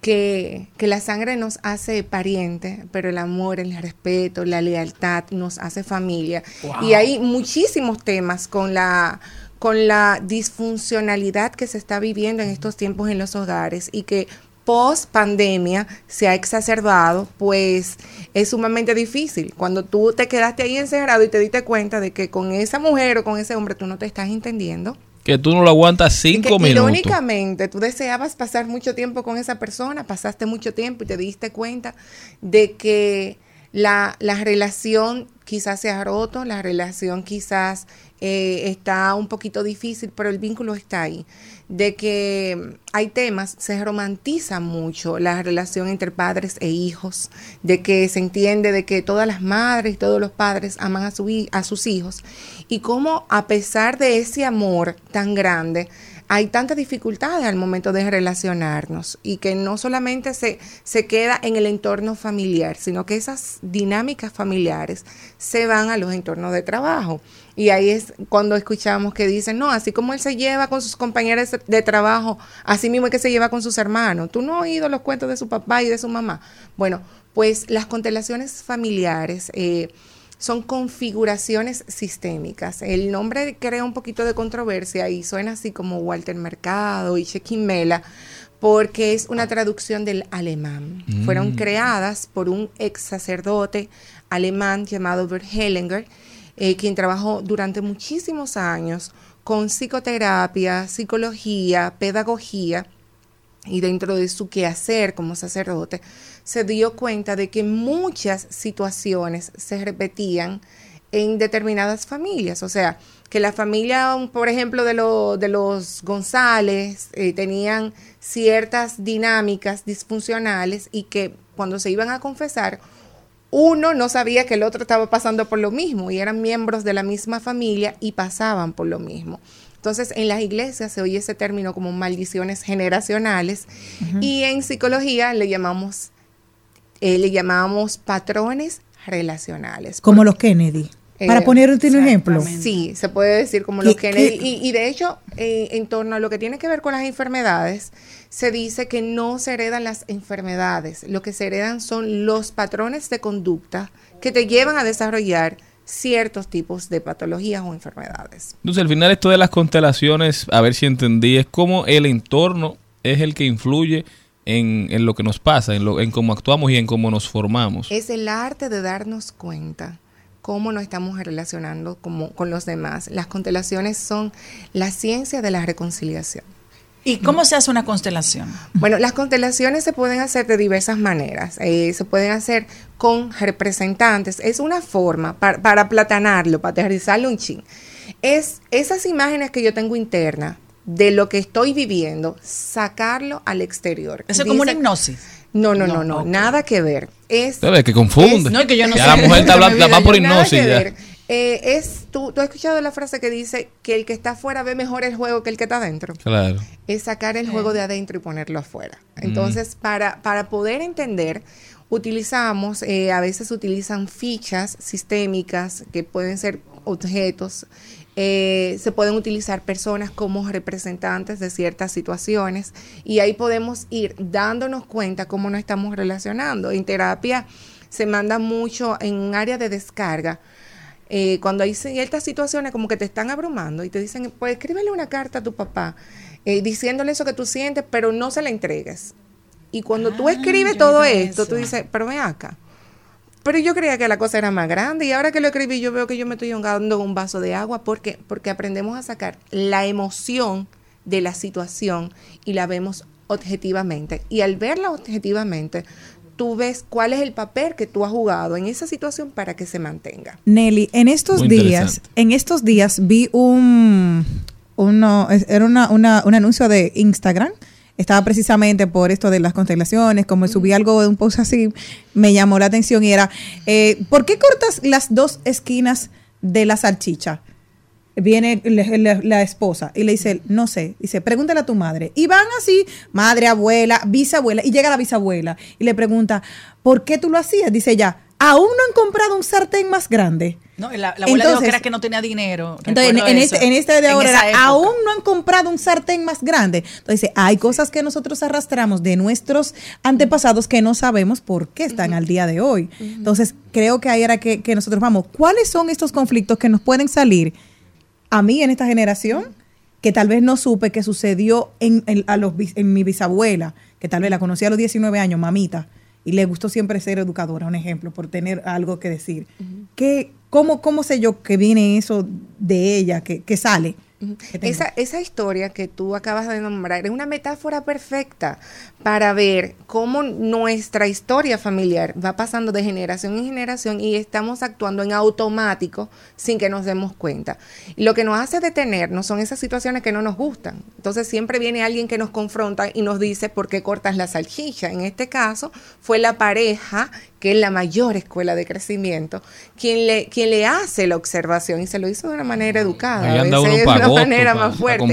que, que la sangre nos hace pariente, pero el amor, el respeto, la lealtad nos hace familia. Y hay muchísimos temas con la con la disfuncionalidad que se está viviendo en estos tiempos en los hogares y que post pandemia se ha exacerbado, pues es sumamente difícil. Cuando tú te quedaste ahí encerrado y te diste cuenta de que con esa mujer o con ese hombre tú no te estás entendiendo, Que tú no lo aguantas y cinco que minutos. Irónicamente, tú deseabas pasar mucho tiempo con esa persona, pasaste mucho tiempo y te diste cuenta de que la, la relación quizás se ha roto, la relación quizás eh, está un poquito difícil, pero el vínculo está ahí. De que hay temas, se romantiza mucho la relación entre padres e hijos, de que se entiende de que todas las madres y todos los padres aman a, su, a sus hijos, y cómo a pesar de ese amor tan grande, hay tantas dificultades al momento de relacionarnos y que no solamente se, se queda en el entorno familiar, sino que esas dinámicas familiares se van a los entornos de trabajo. Y ahí es cuando escuchamos que dicen, no, así como él se lleva con sus compañeros de trabajo, así mismo es que se lleva con sus hermanos. Tú no has oído los cuentos de su papá y de su mamá. Bueno, pues las constelaciones familiares... Eh, son configuraciones sistémicas. El nombre crea un poquito de controversia y suena así como Walter Mercado y Chequín Mela, porque es una traducción del alemán. Mm. Fueron creadas por un ex sacerdote alemán llamado Bert Hellinger, eh, quien trabajó durante muchísimos años con psicoterapia, psicología, pedagogía, y dentro de su quehacer como sacerdote, se dio cuenta de que muchas situaciones se repetían en determinadas familias. O sea, que la familia, por ejemplo, de, lo- de los González, eh, tenían ciertas dinámicas disfuncionales y que cuando se iban a confesar, uno no sabía que el otro estaba pasando por lo mismo y eran miembros de la misma familia y pasaban por lo mismo. Entonces, en las iglesias se oye ese término como maldiciones generacionales y en psicología le llamamos, eh, le llamamos patrones relacionales. Como los Kennedy. Para Eh, ponerte un ejemplo. Sí, se puede decir como ¿Qué- los Kennedy. Y, y de hecho, eh, en torno a lo que tiene que ver con las enfermedades, se dice que no se heredan las enfermedades. Lo que se heredan son los patrones de conducta que te llevan a desarrollar ciertos tipos de patologías o enfermedades. Entonces, al final, esto de las constelaciones, a ver si entendí, es como el entorno es el que influye en, en lo que nos pasa, en, lo, en cómo actuamos y en cómo nos formamos. Es el arte de darnos cuenta cómo nos estamos relacionando como, con los demás. Las constelaciones son la ciencia de la reconciliación. ¿Y cómo se hace una constelación? Bueno, las constelaciones se pueden hacer de diversas maneras. Eh, se pueden hacer con representantes. Es una forma para, para aplatanarlo, para aterrizarlo un chin. Es esas imágenes que yo tengo internas de lo que estoy viviendo, sacarlo al exterior. Eso es como una hipnosis. No, no, no, No, nada que ver. Es. Que confunde. es- No, es que yo no ya sé. la mujer está [laughs] hablando, va por Nada hipnosis. que ya. ver. Eh, es, ¿tú, tú has escuchado la frase que dice que el que está afuera ve mejor el juego que el que está adentro. Claro. Es sacar el juego de adentro y ponerlo afuera. Entonces, para, para poder entender, utilizamos, eh, a veces utilizan fichas sistémicas que pueden ser objetos. Eh, se pueden utilizar personas como representantes de ciertas situaciones y ahí podemos ir dándonos cuenta cómo nos estamos relacionando. En terapia se manda mucho en un área de descarga eh, cuando hay ciertas situaciones como que te están abrumando y te dicen, pues escríbele una carta a tu papá eh, diciéndole eso que tú sientes, pero no se la entregues. Y cuando tú Ah, escribes todo esto, tú dices, pero ven acá. Pero yo creía que la cosa era más grande y ahora que lo escribí yo veo que yo me estoy ahogando en un vaso de agua. ¿Por qué? Porque aprendemos a sacar la emoción de la situación y la vemos objetivamente. Y al verla objetivamente, tú ves cuál es el papel que tú has jugado en esa situación para que se mantenga. Nelly, en estos Muy días, en estos días vi un, uno, era una, una- un anuncio de Instagram estaba precisamente por esto de las constelaciones, como subí algo de un post así, me llamó la atención y era, eh, ¿por qué cortas las dos esquinas de la salchicha? Viene le- la esposa y le dice, no sé, dice, pregúntale a tu madre. Y van así, madre, abuela, bisabuela, y llega la bisabuela y le pregunta, ¿por qué tú lo hacías? Dice ella, ¿aún no han comprado un sartén más grande? No, la, la abuela dijo Entonces- que era que no tenía dinero. Entonces, en, en este, en este de ahora, era, aún no han comprado un sartén más grande. Entonces, hay cosas que nosotros arrastramos de nuestros antepasados que no sabemos por qué están al día de hoy. Entonces, creo que ahí era que, que nosotros vamos, ¿cuáles son estos conflictos que nos pueden salir a mí en esta generación? Que tal vez no supe que sucedió en, en- a los, en mi bisabuela, que tal vez la conocí a los 19 años, mamita, y le gustó siempre ser educadora, un ejemplo, por tener algo que decir. ¿Qué, cómo, ¿Cómo sé yo que viene eso de ella, que, que sale? Esa, esa historia que tú acabas de nombrar es una metáfora perfecta para ver cómo nuestra historia familiar va pasando de generación en generación y estamos actuando en automático sin que nos demos cuenta. Y lo que nos hace detenernos son esas situaciones que no nos gustan. Entonces siempre viene alguien que nos confronta y nos dice por qué cortas la salchicha. En este caso fue la pareja que es la mayor escuela de crecimiento, quien le, quien le hace la observación y se lo hizo de una manera educada, a veces de una manera más fuerte.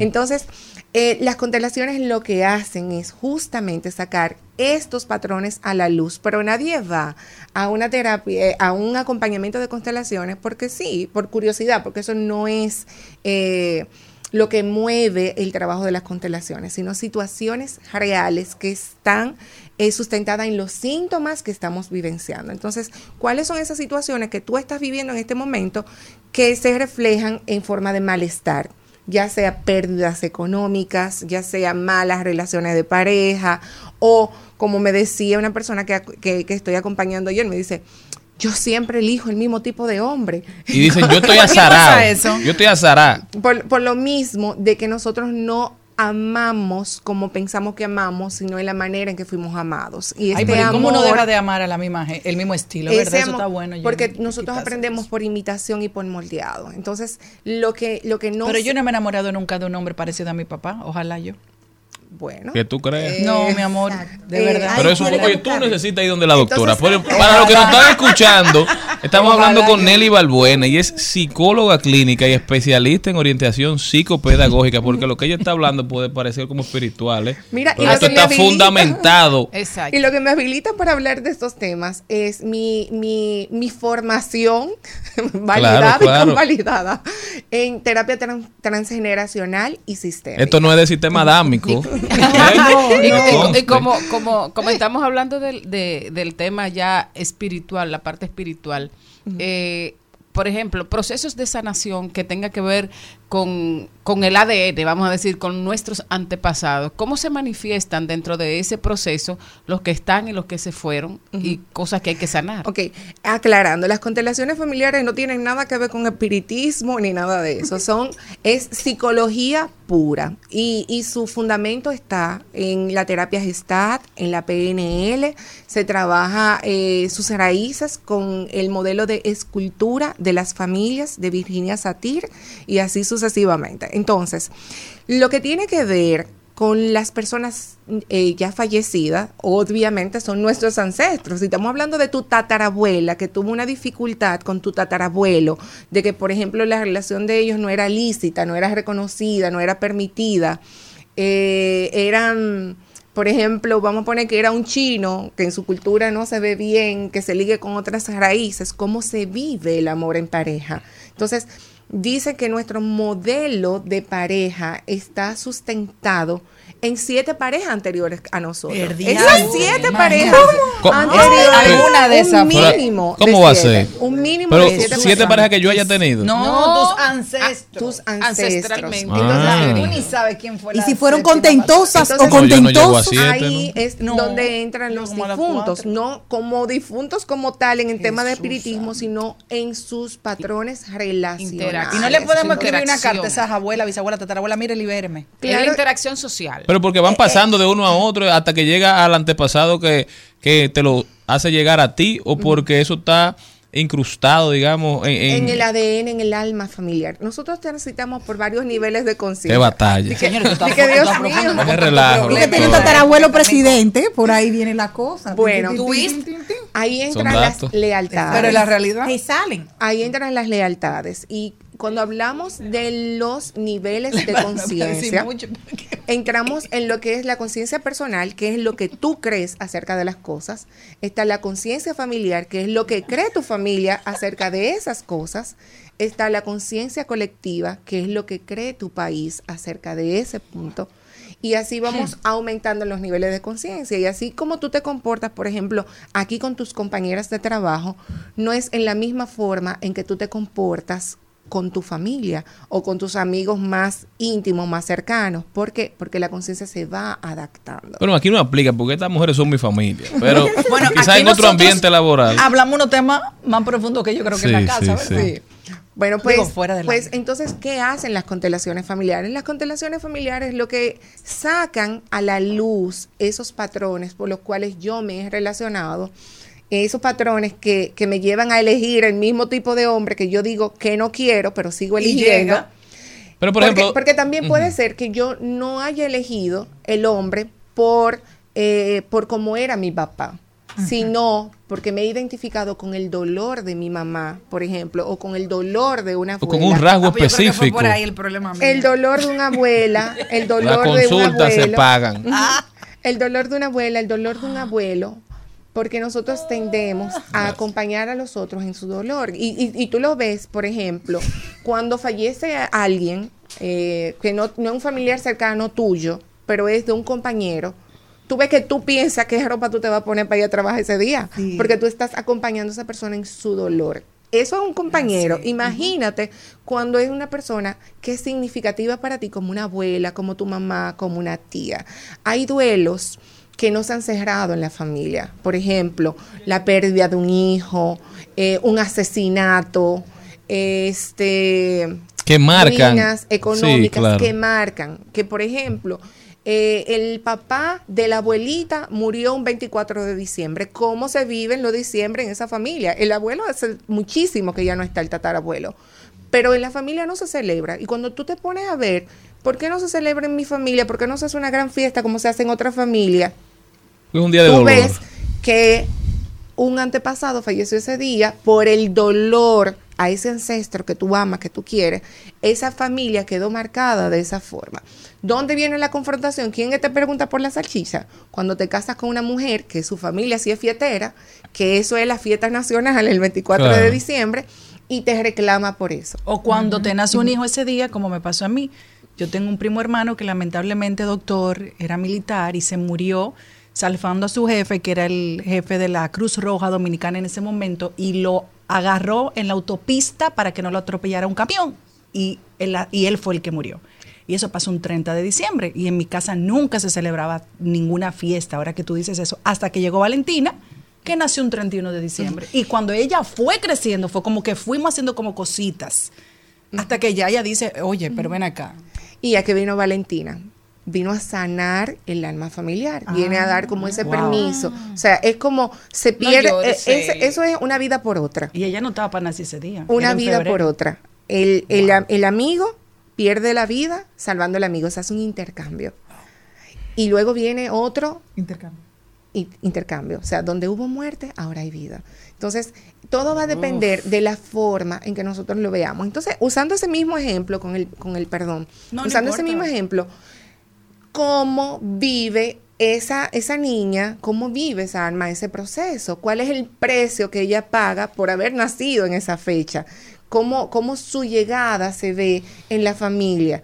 Entonces, eh, las constelaciones lo que hacen es justamente sacar estos patrones a la luz, pero nadie va a una terapia, eh, a un acompañamiento de constelaciones porque sí, por curiosidad, porque eso no es eh, lo que mueve el trabajo de las constelaciones, sino situaciones reales que están eh, sustentadas en los síntomas que estamos vivenciando. Entonces, ¿cuáles son esas situaciones que tú estás viviendo en este momento que se reflejan en forma de malestar? ya sea pérdidas económicas, ya sea malas relaciones de pareja, o como me decía una persona que, que, que estoy acompañando ayer, me dice, yo siempre elijo el mismo tipo de hombre. Y dicen, yo [laughs] estoy ¿Por qué pasa azarado. Yo estoy azarado. Por, por lo mismo de que nosotros no amamos como pensamos que amamos, sino en la manera en que fuimos amados. Y Ay, este pero ¿y ¿cómo uno amor- deja de amar a la misma, el mismo estilo? Eso está bueno. Porque nosotros aprendemos eso. por imitación y por moldeado. Entonces, lo que, lo que no... Pero yo no me he enamorado nunca de un hombre parecido a mi papá. Ojalá yo. Bueno. Que tú crees. no, mi amor, de Eh, verdad. Pero eso, quiere oye, tú necesitas ir donde la doctora. Entonces, Por- para los que nos [laughs] están escuchando, estamos Ojalá hablando con. Nelly Balbuena y es psicóloga clínica y especialista en orientación psicopedagógica, porque lo que ella está hablando puede parecer como espiritual. ¿eh? Mira, y Pero lo esto que me está habilita- fundamentado. [laughs] Exacto. Y lo que me habilita para hablar de estos temas es mi, mi, mi formación [laughs] validada y claro. convalidada en terapia tran- transgeneracional y sistémica. Esto no es de sistema adámico. [laughs] y, No, y- y como, como, como estamos hablando del, de- del tema ya espiritual, la parte espiritual, eh, por ejemplo, procesos de sanación que tenga que ver con, con el ADN, vamos a decir, con nuestros antepasados, ¿cómo se manifiestan dentro de ese proceso los que están y los que se fueron y cosas que hay que sanar? Ok, aclarando, las constelaciones familiares no tienen nada que ver con espiritismo ni nada de eso, [laughs] son, es psicología pura y, y su fundamento está en la terapia Gestat, en la PNL, se trabaja eh, sus raíces con el modelo de escultura de las familias de Virginia Satir y así sucesivamente. Entonces, lo que tiene que ver con las personas eh, ya fallecidas, obviamente son nuestros ancestros. Si estamos hablando de tu tatarabuela que tuvo una dificultad con tu tatarabuelo, de que, por ejemplo, la relación de ellos no era lícita, no era reconocida, no era permitida, eh, eran, por ejemplo, vamos a poner que era un chino, que en su cultura no se ve bien, que se ligue con otras raíces, cómo se vive el amor en pareja. Entonces, dice que nuestro modelo de pareja está sustentado en siete parejas anteriores a nosotros. Esas siete imagínate. parejas ¿Cómo? anteriores, Alguna de esas un mínimo ¿Cómo de va a ser? Un mínimo Pero de siete, siete parejas que yo haya tenido. No, No, tus ancestros. tus ancestros. Ancestralmente. Ah. Entonces, tú ni sabes quién fue Y si fueron contentosas o No, no contentosos. Ahí ¿no? es No, donde entran los difuntos, no como difuntos como tal en el tema de espiritismo, sino en sus patrones relacionales. Y no le podemos escribir una carta a esas abuelas, bisabuela, tatarabuela, mire, libéreme. Es Claro. la interacción social. Pero porque van pasando de uno a otro hasta que llega al antepasado que, que te lo hace llegar a ti o porque eso está incrustado, digamos, en, en- en el ADN, en el alma familiar. Nosotros transitamos por varios niveles de conciencia. Qué batalla. Que- Dios mío. relajo. Tiene tatarabuelo presidente, por ahí viene la cosa. Bueno, ¿tú viste? Ahí entran las lealtades. Pero en la realidad. Ahí salen. Ahí entran las lealtades. Y cuando hablamos de los niveles de [laughs] conciencia, entramos en lo que es la conciencia personal, que es lo que tú crees acerca de las cosas. Está la conciencia familiar, que es lo que cree tu familia acerca de esas cosas. Está la conciencia colectiva, que es lo que cree tu país acerca de ese punto. Y así vamos aumentando los niveles de conciencia. Y así como tú te comportas, por ejemplo, aquí con tus compañeras de trabajo, no es en la misma forma en que tú te comportas con tu familia o con tus amigos más íntimos, más cercanos. ¿Por qué? Porque la conciencia se va adaptando. Bueno, aquí no aplica porque estas mujeres son mi familia. Pero [laughs] Bueno, quizás en otro ambiente laboral. Hablamos unos temas más profundos que yo creo que en Sí, la casa, sí, ¿verdad? sí. Bueno, pues, Digo, fuera del pues entonces, ¿qué hacen las constelaciones familiares? Las constelaciones familiares lo que sacan a la luz esos patrones por los cuales yo me he relacionado, esos patrones que, que me llevan a elegir el mismo tipo de hombre que yo digo que no quiero, pero sigo Y eligiendo. llega. Pero por porque, ejemplo, porque también puede ser que yo no haya elegido el hombre por, eh, por cómo era mi papá, sino porque me he identificado con el dolor de mi mamá, por ejemplo, o con el dolor de una o abuela. con un rasgo Ah, pues específico. por ahí el problema mío. El dolor de una abuela, el Las dolor de un consultas se abuelo. pagan. Ah. El dolor de una abuela, el dolor de un abuelo, porque nosotros tendemos a acompañar a los otros en su dolor. Y, y- y tú lo ves, por ejemplo, cuando fallece alguien, eh, que no, no es un familiar cercano tuyo, pero es de un compañero, tú ves que tú piensas qué ropa tú te vas a poner para ir a trabajar ese día, Sí. porque tú estás acompañando a esa persona en su dolor. Eso es un compañero. Imagínate cuando es una persona que es significativa para ti, como una abuela, como tu mamá, como una tía. Hay duelos que no se han cerrado en la familia. Por ejemplo, la pérdida de un hijo, eh, un asesinato, este Que marcan. ruinas económicas Sí, claro. que marcan. Que, por ejemplo, eh, el papá de la abuelita murió un 24 de diciembre. ¿Cómo se vive en los diciembre en esa familia? El abuelo hace muchísimo que ya no está el tatarabuelo. Pero en la familia no se celebra. Y cuando tú te pones a ver, ¿por qué no se celebra en mi familia? ¿Por qué no se hace una gran fiesta como se hace en otra familia? Es un día de tú dolor. ves que un antepasado falleció ese día por el dolor a ese ancestro que tú amas, que tú quieres. Esa familia quedó marcada de esa forma. ¿Dónde viene la confrontación? ¿Quién te pregunta por la salchicha? Cuando te casas con una mujer que su familia sí es fietera, que eso es la fiesta nacional el 24 de diciembre, y te reclama por eso. O cuando te nace un hijo ese día, como me pasó a mí. Yo tengo un primo hermano que lamentablemente doctor, era militar y se murió salvando a su jefe, que era el jefe de la Cruz Roja Dominicana en ese momento, y lo agarró en la autopista para que no lo atropellara un camión. Y él, y él fue el que murió. Y eso pasó un 30 de diciembre. Y en mi casa nunca se celebraba ninguna fiesta, ahora que tú dices eso, hasta que llegó Valentina, que nació un 31 de diciembre. Y cuando ella fue creciendo, fue como que fuimos haciendo como cositas. Hasta que ya ella dice, oye, pero ven acá. Y ya que vino Valentina, vino a sanar el alma familiar, viene a dar como ese wow. permiso. O sea, es como se pierde, eh, es- eso es una vida por otra, Y ella no estaba para nacer ese día. una vida por otra. El, el am- el amigo pierde la vida salvando al amigo, se hace un intercambio. Y luego viene otro Intercambio. intercambio. O sea, donde hubo muerte, ahora hay vida. Entonces, todo va a depender de la forma en que nosotros lo veamos. Entonces, usando ese mismo ejemplo con el, con el perdón, No, no usando ese mismo ejemplo, ¿cómo vive esa, esa niña, cómo vive esa alma ese proceso? ¿Cuál es el precio que ella paga por haber nacido en esa fecha? ¿Cómo, cómo su llegada se ve en la familia?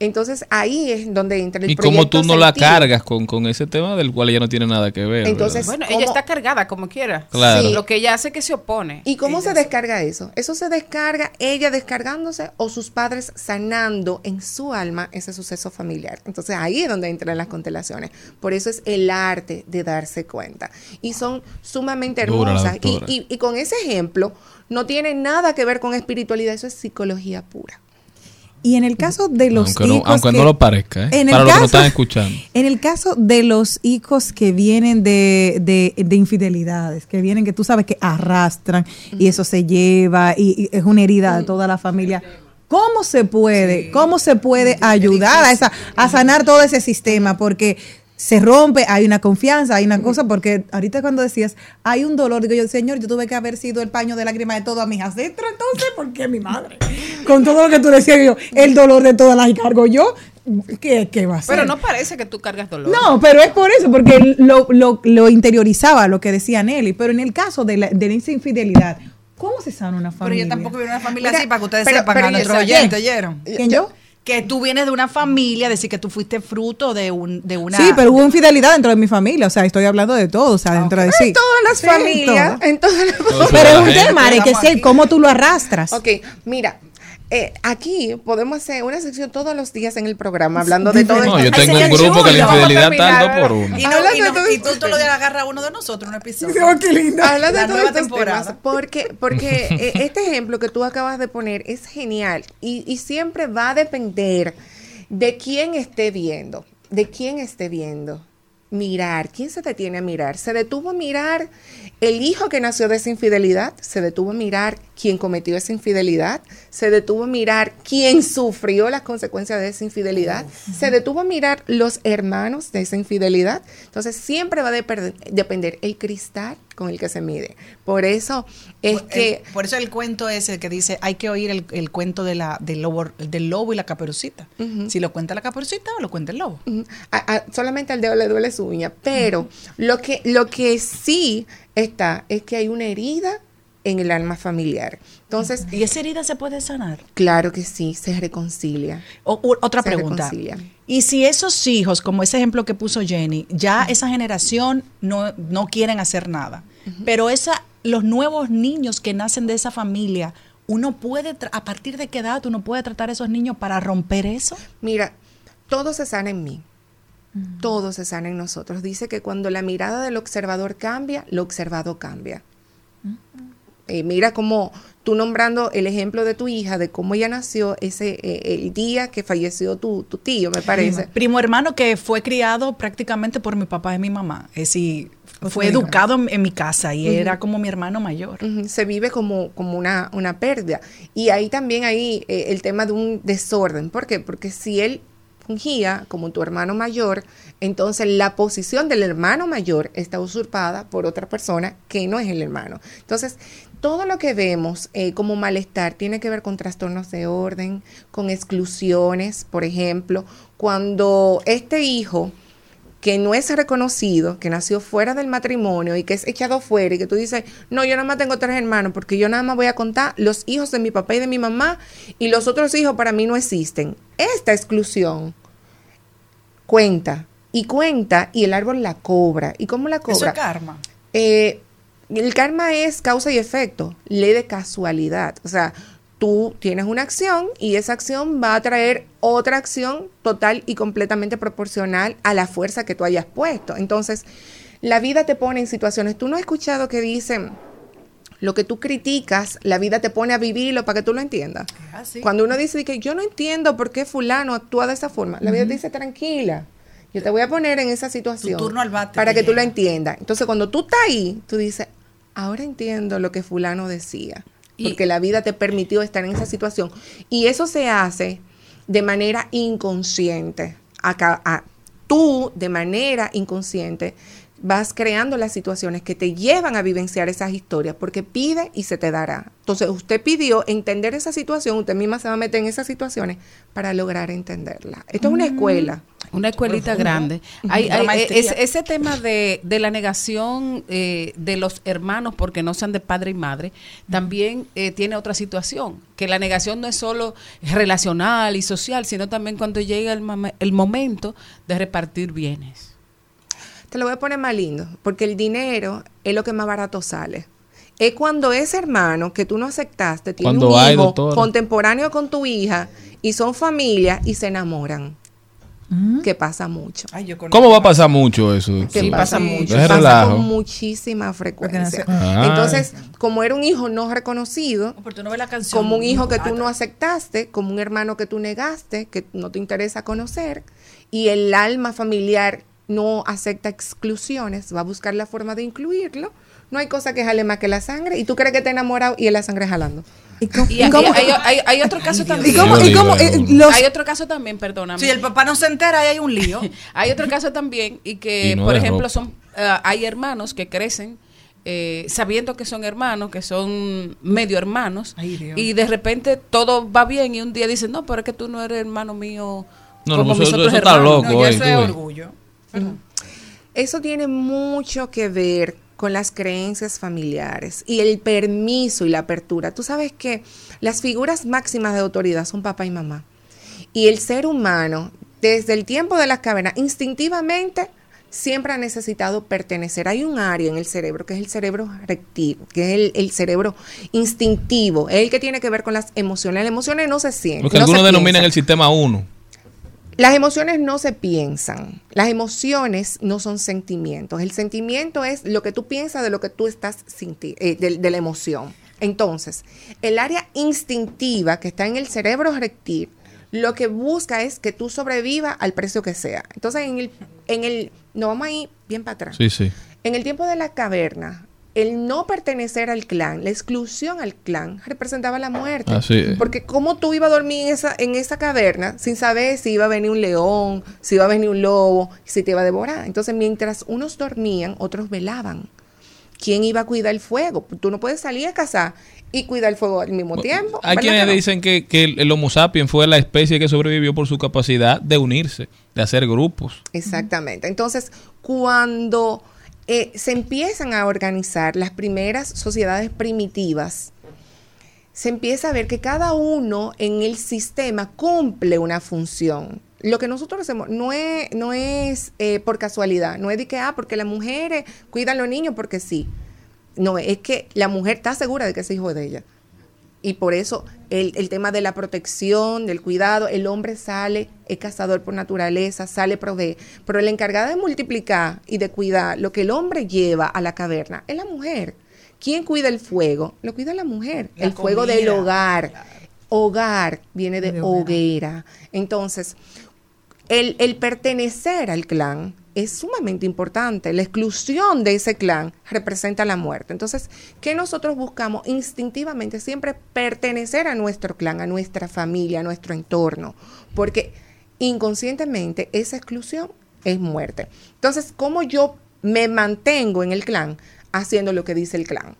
Entonces, ahí es donde entra el Y como tú proyecto no la cargas con, con ese tema del cual ella no tiene nada que ver. Entonces, ¿verdad? Bueno, ¿Cómo? ella está cargada como quiera. Claro. Sí. Lo que ella hace es que se opone. ¿Y cómo Ella se descarga eso? Eso se descarga ella descargándose o sus padres sanando en su alma ese suceso familiar. Entonces ahí es donde entran las constelaciones. Por eso es el arte de darse cuenta. Y son sumamente hermosas. Y, y- y con ese ejemplo no tiene nada que ver con espiritualidad, eso es psicología pura. Y en el caso de los Aunque, no, hijos aunque que- no lo parezca, ¿eh? En el para los que caso- están escuchando. En el caso de los hijos que vienen de, de, de infidelidades, que vienen que tú sabes que arrastran y eso se lleva y, y es una herida de toda la familia. ¿Cómo se puede, cómo se puede ayudar a esa, a sanar todo ese sistema? Porque se rompe, hay una confianza, hay una cosa, porque ahorita cuando decías, hay un dolor, digo yo, señor, yo tuve que haber sido el paño de lágrimas de todas mis ancestros, entonces, ¿por qué mi madre? Con todo lo que tú decías, yo, el dolor de todas las cargo yo, ¿qué, qué va a ser? Pero no parece que tú cargas dolor. No, pero es por eso, porque lo, lo, lo interiorizaba lo que decía Nelly. Pero en el caso de la, de esa infidelidad, ¿cómo se sana una Pero familia? yo tampoco vivo en una familia Mira, así, para que ustedes pero- sepan, pero a nuestros. ¿Quién yo? Que tú vienes de una familia, decir que tú fuiste fruto de, un, de una... Sí, pero hubo infidelidad dentro de mi familia. O sea, estoy hablando de todo. O sea, dentro de sí. En todas las Sí, familias, todo. en todas las Pero es un tema, Are, que aquí. cómo tú lo arrastras. Ok, mira, eh, aquí podemos hacer una sección todos los días en el programa hablando de todo No, esto. yo tengo un grupo que la infidelidad por uno. Y, no, y, no- todo y tú, tú lo agarras a uno de nosotros, un episodio. Oh, qué. Hablando La de todos nueva estos temporada. temas, porque, porque [laughs] eh, este ejemplo que tú acabas de poner es genial y, y siempre va a depender de quién esté viendo, de quién esté viendo. Mirar, ¿quién se detiene a mirar? ¿Se detuvo a mirar el hijo que nació de esa infidelidad? ¿Se detuvo a mirar quién cometió esa infidelidad? ¿Se detuvo a mirar quién sufrió las consecuencias de esa infidelidad? ¿Se detuvo a mirar los hermanos de esa infidelidad? Entonces siempre va a depender el cristal con el que se mide. Por eso es Por- que... el- por eso el cuento ese que dice hay que oír el, el cuento de la, del, lobo, del lobo y la caperucita. Si lo cuenta la caperucita o lo cuenta el lobo. Ujú. A- a- solamente al dedo le duele su uña, pero lo que lo que sí está es que hay una herida en el alma familiar. Entonces, Y esa herida se puede sanar. claro que sí, se reconcilia. O- u- otra Se pregunta. reconcilia. Y si esos hijos, como ese ejemplo que puso Jenny, ya esa generación no, no quieren hacer nada, pero esa, los nuevos niños que nacen de esa familia, uno puede, a partir de qué edad uno puede tratar a esos niños para romper eso? Mira, todo se sana en mí. Todo se sana en nosotros. Dice que cuando la mirada del observador cambia, lo observado cambia. Eh, mira cómo tú nombrando el ejemplo de tu hija, de cómo ella nació ese eh, el día que falleció tu, tu tío, me parece. Primo hermano que fue criado prácticamente por mi papá y mi mamá. Es decir, fue educado en, en mi casa y era como mi hermano mayor. Se vive como, como una, una pérdida. Y ahí también hay eh, el tema de un desorden. ¿Por qué? Porque si él fungía como tu hermano mayor, entonces la posición del hermano mayor está usurpada por otra persona que no es el hermano. Entonces, todo lo que vemos eh, como malestar tiene que ver con trastornos de orden, con exclusiones, por ejemplo, cuando este hijo que no es reconocido, que nació fuera del matrimonio y que es echado fuera y que tú dices, no, yo nada más tengo tres hermanos porque yo nada más voy a contar los hijos de mi papá y de mi mamá y los otros hijos para mí no existen. Esta exclusión cuenta y cuenta y el árbol la cobra. ¿Y cómo la Eso cobra? es karma. Eh, el karma es causa y efecto, ley de casualidad. O sea, tú tienes una acción y esa acción va a traer otra acción total y completamente proporcional a la fuerza que tú hayas puesto. Entonces, la vida te pone en situaciones. Tú no has escuchado que dicen, lo que tú criticas, la vida te pone a vivirlo para que tú lo entiendas. así. Cuando uno dice que yo no entiendo por qué fulano actúa de esa forma, la vida te dice tranquila. Yo te voy a poner en esa situación turno al bate para que tú lo entiendas. Entonces, cuando tú estás ahí, tú dices, ahora entiendo lo que fulano decía, porque la vida te permitió estar en esa situación. Y eso se hace de manera inconsciente. Acá, a- tú, de manera inconsciente, vas creando las situaciones que te llevan a vivenciar esas historias, porque pide y se te dará. Entonces, usted pidió entender esa situación, usted misma se va a meter en esas situaciones para lograr entenderla. Esto es una escuela. Una escuelita Profundo. grande. Hay, maestría. ese, ese tema de, de la negación eh, de los hermanos porque no sean de padre y madre, también eh, tiene otra situación, que la negación no es solo relacional y social, sino también cuando llega el, mame- el momento de repartir bienes. Te lo voy a poner más lindo, porque el dinero es lo que más barato sale. Es cuando ese hermano que tú no aceptaste tiene Cuando un hay, hijo doctora. contemporáneo con tu hija y son familia y se enamoran. que pasa mucho. ¿Cómo va a pasar mucho eso? Que Sí. pasa mucho. Es Pasa con muchísima frecuencia. Ah. Entonces, como era un hijo no reconocido, no ves la canción. como un hijo que tú no aceptaste, como un hermano que tú negaste, que no te interesa conocer, y el alma familiar no acepta exclusiones, va a buscar la forma de incluirlo. No hay cosa que jale más que la sangre. Y tú crees que te enamorado y es la sangre jalando. Y hay, hay- hay- hay otro caso también. ¿Y cómo- y cómo, eh, los- Hay otro caso también, perdóname. Si el papá no se entera, ahí hay un lío. [laughs] hay otro caso también y que, Y no por ejemplo, ropa. son ah, hay hermanos que crecen eh, sabiendo que son hermanos, que son medio hermanos, y de repente todo va bien y un día dicen, no, pero es que tú no eres hermano mío No, como no, mis eso- otros eso está loco, No, eh, eso es tú Eso tiene mucho que ver con las creencias familiares y el permiso y la apertura. Tú sabes que las figuras máximas de autoridad son papá y mamá. Y el ser humano, desde el tiempo de las cavernas, instintivamente siempre ha necesitado pertenecer. Hay un área en el cerebro que es el cerebro rectivo, que es el, el cerebro instintivo, es el que tiene que ver con las emociones. Las emociones no se sienten. No se algunos denominan el sistema 1. Las emociones no se piensan. Las emociones no son sentimientos. El sentimiento es lo que tú piensas de lo que tú estás sintiendo, de, de la emoción. Entonces, el área instintiva que está en el cerebro rectil, lo que busca es que tú sobrevivas al precio que sea. Entonces, en el, en el, no vamos a ir bien para atrás. Sí, sí. En el tiempo de la caverna, el no pertenecer al clan, la exclusión al clan, representaba la muerte. Así es. Porque cómo tú ibas a dormir en esa, en esa caverna sin saber si iba a venir un león, si iba a venir un lobo, si te iba a devorar. Entonces, mientras unos dormían, otros velaban. ¿Quién iba a cuidar el fuego? Tú no puedes salir a cazar y cuidar el fuego al mismo tiempo. Hay ¿verdad quienes no? dicen que, que el, el Homo sapiens fue la especie que sobrevivió por su capacidad de unirse, de hacer grupos. Exactamente. Entonces, cuando eh, se empiezan a organizar las primeras sociedades primitivas, se empieza a ver que cada uno en el sistema cumple una función. Lo que nosotros hacemos no es, no es eh, por casualidad, no es de que, ah, porque las mujeres cuidan a los niños porque sí. No, es que la mujer está segura de que es hijo de ella. Y por eso el, el tema de la protección, del cuidado, el hombre sale, es cazador por naturaleza, sale provee. Pero la encargada de multiplicar y de cuidar lo que el hombre lleva a la caverna es la mujer. ¿Quién cuida el fuego? Lo cuida la mujer. La el fuego del hogar. Hogar viene de De hogar. hoguera. Entonces, el, el pertenecer al clan es sumamente importante. La exclusión de ese clan representa la muerte. Entonces, ¿qué nosotros buscamos instintivamente? Siempre pertenecer a nuestro clan, a nuestra familia, a nuestro entorno, porque inconscientemente esa exclusión es muerte. Entonces, ¿cómo yo me mantengo en el clan? Haciendo lo que dice el clan.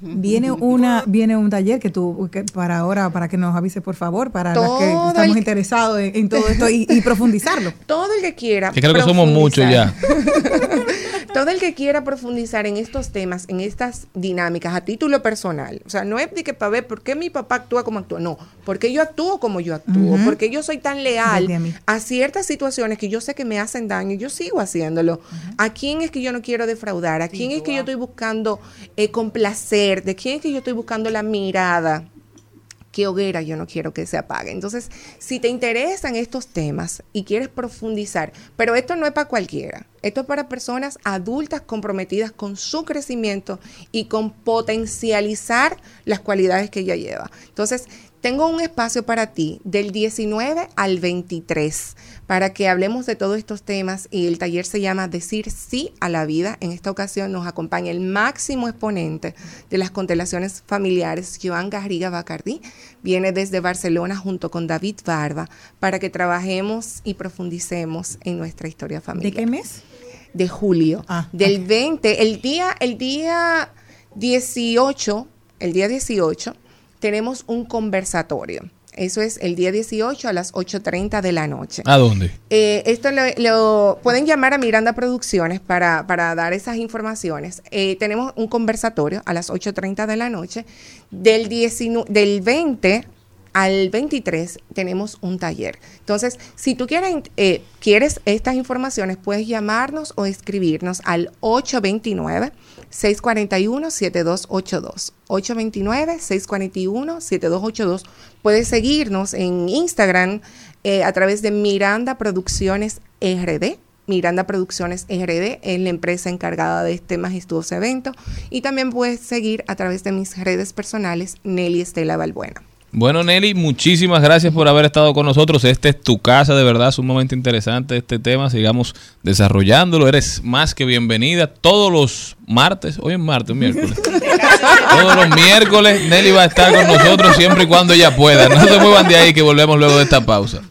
Viene una viene un taller que tú que para ahora para que nos avise por favor para los que estamos el- interesados en, en todo esto y, y profundizarlo. [laughs] Todo el que quiera. Que creo que somos muchos ya. [laughs] Todo el que quiera profundizar en estos temas, en estas dinámicas a título personal, o sea, no es de que para ver por qué mi papá actúa como actúa, no, porque yo actúo como yo actúo, Ujú. porque yo soy tan leal a ciertas situaciones que yo sé que me hacen daño y yo sigo haciéndolo. ¿A quién es que yo no quiero defraudar? ¿A quién es que yo estoy buscando eh, complacer? ¿De quién es que yo estoy buscando la mirada? qué hoguera yo no quiero que se apague. Entonces, si te interesan estos temas y quieres profundizar, pero esto no es para cualquiera, esto es para personas adultas comprometidas con su crecimiento y con potencializar las cualidades que ella lleva. Entonces, tengo un espacio para ti del 19 al 23 para que hablemos de todos estos temas y el taller se llama Decir sí a la vida. En esta ocasión nos acompaña el máximo exponente de las constelaciones familiares, Joan Garriga Bacardí. Viene desde Barcelona junto con David Barba para que trabajemos y profundicemos en nuestra historia familiar. ¿De qué mes? De julio. Ah, del 20, el día, el día 18, el día 18, tenemos un conversatorio. Eso es el día 18 a las 8.30 de la noche. ¿A dónde? Eh, esto lo, lo- pueden llamar a Miranda Producciones para, para dar esas informaciones. Eh, tenemos un conversatorio a las 8.30 de la noche del, 19 del 20 al 23 tenemos un taller. Entonces, si tú quieres, eh, quieres estas informaciones, puedes llamarnos o escribirnos al 829-641-7282. 829-641-7282. Puedes seguirnos en Instagram eh, a través de Miranda Producciones RD. Miranda Producciones RD es la empresa encargada de este majestuoso evento. Y también puedes seguir a través de mis redes personales, Nelly Estela Balbuena. Bueno, Nelly, muchísimas gracias por haber estado con nosotros. Este es tu casa, de verdad, sumamente interesante este tema. Sigamos desarrollándolo. Eres más que bienvenida todos los martes. Hoy es martes, miércoles. [laughs] todos los miércoles Nelly va a estar con nosotros siempre y cuando ella pueda. No se muevan de ahí que volvemos luego de esta pausa.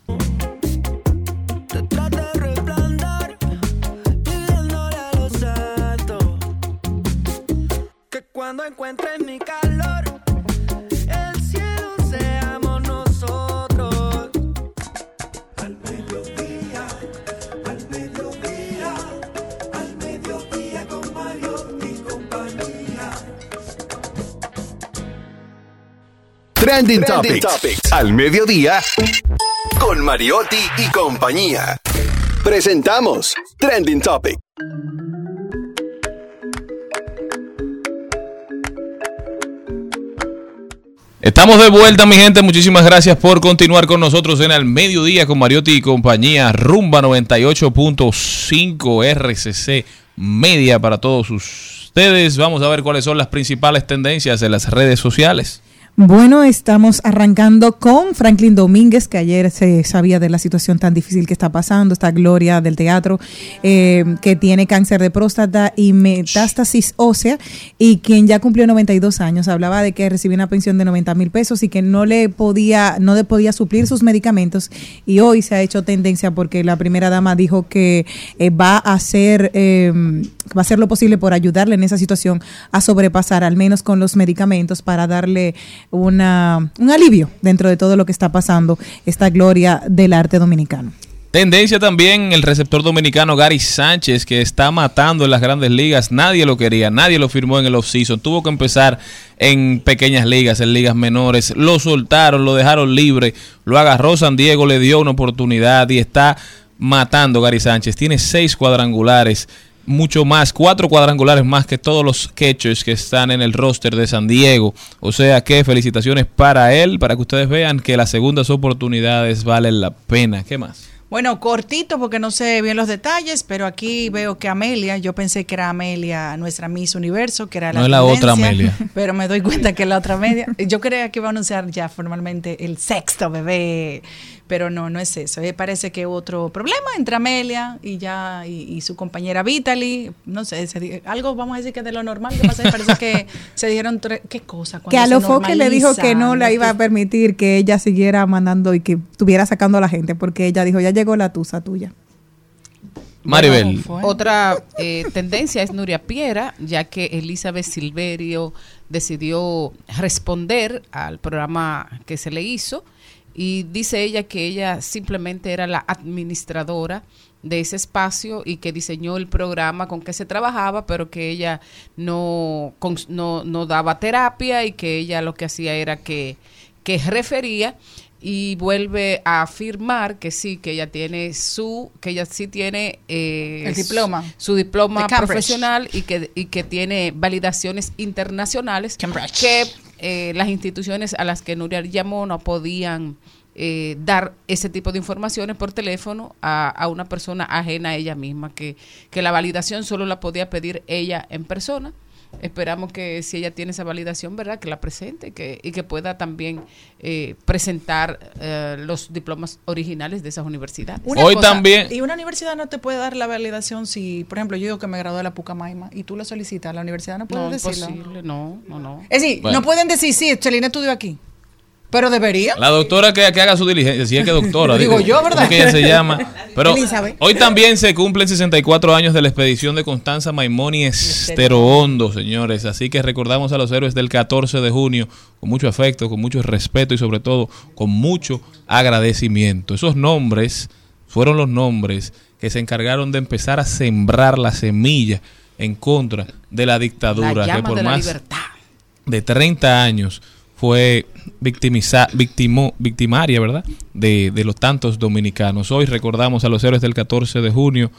Que cuando encuentres mi calor, Trending, Topics. Al mediodía con Mariotti y compañía. Presentamos Trending Topic. Estamos de vuelta, mi gente. Muchísimas gracias por continuar con nosotros en el mediodía con Mariotti y compañía. Rumba 98.5 RCC Media para todos ustedes. Vamos a ver cuáles son las principales tendencias en las redes sociales. Bueno, estamos arrancando con Franklin Domínguez, que ayer se sabía de la situación tan difícil que está pasando, esta gloria del teatro, eh, que tiene cáncer de próstata y metástasis ósea, y quien ya cumplió 92 años, hablaba de que recibía una pensión de 90 mil pesos y que no le podía, no le podía suplir sus medicamentos, y hoy se ha hecho tendencia porque la primera dama dijo que eh, va a hacer, eh, va a hacer lo posible por ayudarle en esa situación a sobrepasar, al menos con los medicamentos, para darle una, un alivio dentro de todo lo que está pasando, esta gloria del arte dominicano. Tendencia también el receptor dominicano Gary Sánchez, que está matando en las grandes ligas. Nadie lo quería, nadie lo firmó en el offseason. Tuvo que empezar en pequeñas ligas, en ligas menores. Lo soltaron, lo dejaron libre. Lo agarró San Diego, le dio una oportunidad y está matando Gary Sánchez. Tiene seis cuadrangulares mucho más, cuatro cuadrangulares más que todos los catchers que están en el roster de San Diego. O sea que felicitaciones para él, para que ustedes vean que las segundas oportunidades valen la pena. ¿Qué más? Bueno, cortito porque no sé bien los detalles, pero aquí veo que Amelia, yo pensé que era Amelia, nuestra Miss Universo, que era la No es la otra Amelia. [laughs] Pero me doy cuenta que es la otra Amelia. Yo creía que iba a anunciar ya formalmente el sexto bebé, pero no, no es eso. Eh, parece que otro problema entre Amelia y ya y, y su compañera Vitaly. No sé, se algo vamos a decir que de lo normal que pasa. Parece que [laughs] se dijeron tre- qué cosa. Que a lo Foque le dijo que no le iba a permitir que ella siguiera mandando y que estuviera sacando a la gente, porque ella dijo, ya llegó la tusa tuya. Maribel. Otra eh, tendencia es Nuria Piera, ya que Elizabeth Silverio decidió responder al programa que se le hizo y dice ella que ella simplemente era la administradora de ese espacio y que diseñó el programa con que se trabajaba, pero que ella no, no, no daba terapia y que ella lo que hacía era que, que refería y vuelve a afirmar que sí, que ella tiene su, que ella sí tiene eh, El diploma. su, su diploma profesional y que, y que tiene validaciones internacionales que eh, las instituciones a las que Nuria llamó no podían eh, dar ese tipo de informaciones por teléfono a, a una persona ajena a ella misma, que, que la validación solo la podía pedir ella en persona. Esperamos que si ella tiene esa validación, ¿verdad? Que la presente que, y que pueda también eh, presentar eh, los diplomas originales de esas universidades. Una Hoy cosa, también- Y una universidad no te puede dar la validación si, por ejemplo, yo digo que me gradué de la Pucamaima y tú lo solicitas, la universidad no puede No, decirlo. imposible, no, no, no. Es decir, Bueno. no pueden decir, sí, Chelina estudió aquí. Pero debería. La doctora que, que haga su diligencia, si es que doctora. Digo yo, ¿verdad? ¿cómo que ella se llama. [laughs] Pero Elizabeth. hoy también se cumplen 64 años de la expedición de Constanza Maimoni Estero Hondo, señores. Así que recordamos a los héroes del 14 de junio con mucho afecto, con mucho respeto y sobre todo con mucho agradecimiento. Esos nombres fueron los nombres que se encargaron de empezar a sembrar la semilla en contra de la dictadura La que por más libertad. de 30 años fue victimiza, victimó, victimaria, ¿verdad? De, de los tantos dominicanos. Hoy recordamos a los héroes del 14 de junio,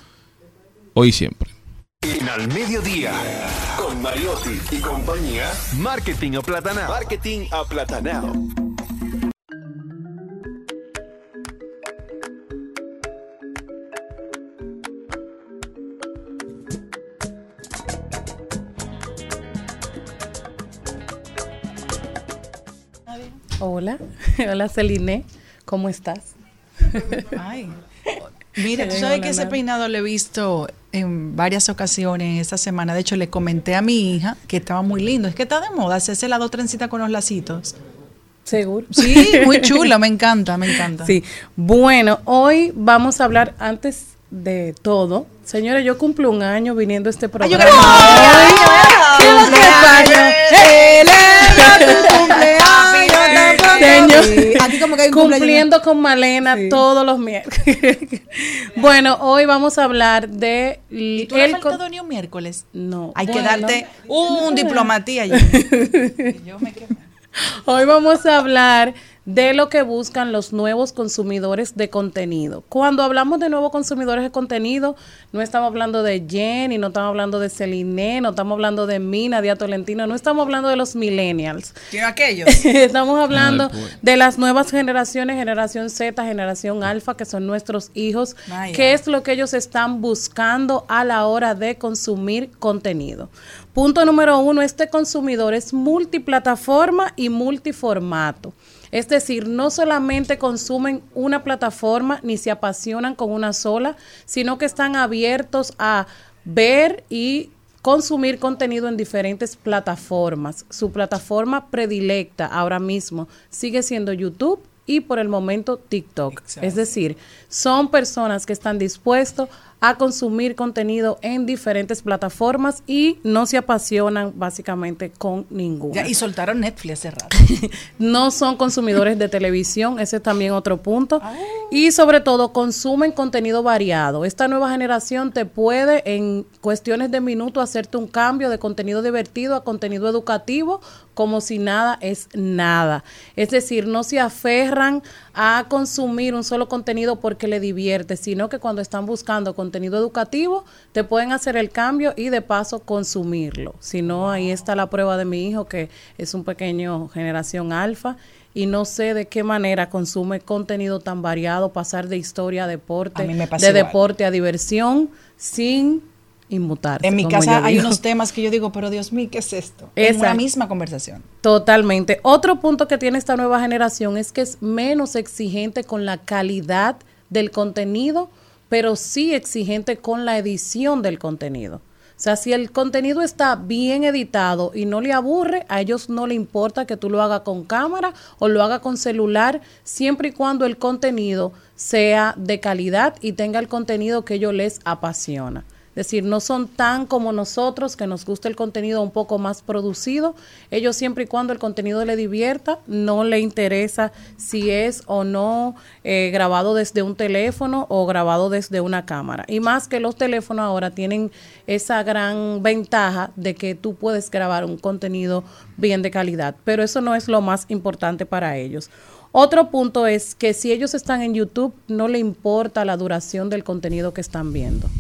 hoy y siempre. En Al Mediodía, con Mariotti y compañía, Marketing Aplatanado. Marketing Aplatanado. Hola, [laughs] hola Celine, ¿cómo estás? Ay. Mira, [laughs] tú sabes que ese peinado lo he visto en varias ocasiones esta semana. De hecho, le comenté a mi hija que estaba muy lindo. Es que está de moda hacerse la dos trencitas con los lacitos. ¿Seguro? Sí, muy chulo, me encanta, me encanta. Sí. Bueno, hoy vamos a hablar antes de todo. Señores, yo cumplo un año viniendo a este programa. ¡Ay, ¿Qué es lo que [laughs] Señor, [laughs] Aquí como que hay un cumpleaños. cumpliendo con Malena todos los miércoles. [laughs] bueno, hoy vamos a hablar de ¿Y tú no has el faltado ni un miércoles? No. Hay que Bueno. darte un [laughs] diplomatía allí. Yo me quedo- Hoy vamos a hablar de lo que buscan los nuevos consumidores de contenido. Cuando hablamos de nuevos consumidores de contenido, no estamos hablando de Jenny, no estamos hablando de Celine, no estamos hablando de mí, Nadia Tolentino, no estamos hablando de los millennials. [laughs] Quiero aquellos. Estamos hablando Ay, pues. de las nuevas generaciones, generación Z, generación alfa, que son nuestros hijos, Vaya. que es lo que ellos están buscando a la hora de consumir contenido. Punto número uno, este consumidor es multiplataforma y multiformato. Es decir, no solamente consumen una plataforma ni se apasionan con una sola, sino que están abiertos a ver y consumir contenido en diferentes plataformas. Su plataforma predilecta ahora mismo sigue siendo YouTube y por el momento TikTok. Es decir, son personas que están dispuestos a consumir contenido en diferentes plataformas y no se apasionan básicamente con ninguna Ya, y soltaron Netflix hace rato. [laughs] no son consumidores de televisión, ese es también otro punto. Y sobre todo consumen contenido variado. Esta nueva generación te puede en cuestiones de minutos hacerte un cambio de contenido divertido a contenido educativo como si nada es nada. Es decir, no se aferran a consumir un solo contenido porque le divierte, sino que cuando están buscando contenido educativo, te pueden hacer el cambio y de paso consumirlo. Si no, ahí está la prueba de mi hijo, que es un pequeño generación alfa, y no sé de qué manera consume contenido tan variado, pasar de historia a deporte, A de igual. deporte a diversión, sin En mi casa hay digo. unos temas que yo digo, pero Dios mío, ¿qué es esto? En una misma conversación. Totalmente. Otro punto que tiene esta nueva generación es que es menos exigente con la calidad del contenido, pero sí exigente con la edición del contenido. O sea, si el contenido está bien editado y no le aburre, a ellos no le importa que tú lo hagas con cámara o lo hagas con celular, siempre y cuando el contenido sea de calidad y tenga el contenido que ellos les apasiona. Decir, no son tan como nosotros, que nos gusta el contenido un poco más producido. Ellos siempre y cuando el contenido le divierta, no le interesa si es o no eh, grabado desde un teléfono o grabado desde una cámara. Y más que los teléfonos ahora tienen esa gran ventaja de que tú puedes grabar un contenido bien de calidad. Pero eso no es lo más importante para ellos. Otro punto es que si ellos están en YouTube, no le importa la duración del contenido que están viendo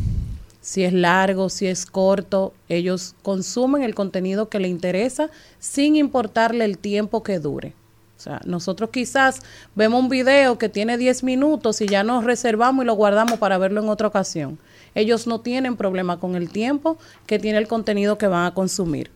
si es largo, si es corto, ellos consumen el contenido que le interesa sin importarle el tiempo que dure. O sea, nosotros quizás vemos un video que tiene 10 minutos y ya nos reservamos y lo guardamos para verlo en otra ocasión. Ellos no tienen problema con el tiempo que tiene el contenido que van a consumir.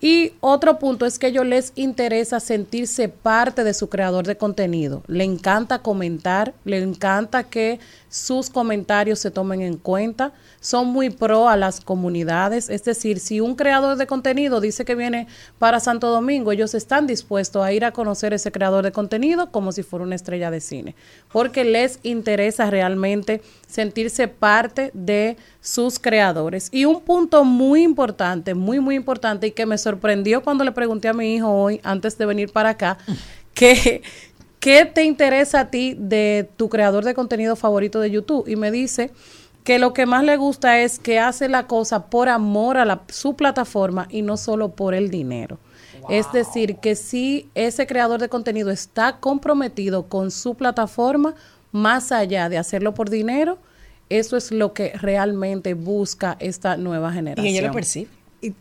Y otro punto es que a ellos les interesa sentirse parte de su creador de contenido. Le encanta comentar, le encanta que sus comentarios se tomen en cuenta. Son muy pro a las comunidades. Es decir, si un creador de contenido dice que viene para Santo Domingo, ellos están dispuestos a ir a conocer ese creador de contenido como si fuera una estrella de cine. Porque les interesa realmente sentirse parte de sus creadores. Y un punto muy importante, muy, muy importante y que me sorprendió cuando le pregunté a mi hijo hoy, antes de venir para acá, [laughs] que, ¿qué te interesa a ti de tu creador de contenido favorito de YouTube? Y me dice que lo que más le gusta es que hace la cosa por amor a la, su plataforma y no solo por el dinero. Es decir, que si ese creador de contenido está comprometido con su plataforma, más allá de hacerlo por dinero, eso es lo que realmente busca esta nueva generación. Y ella lo percibe.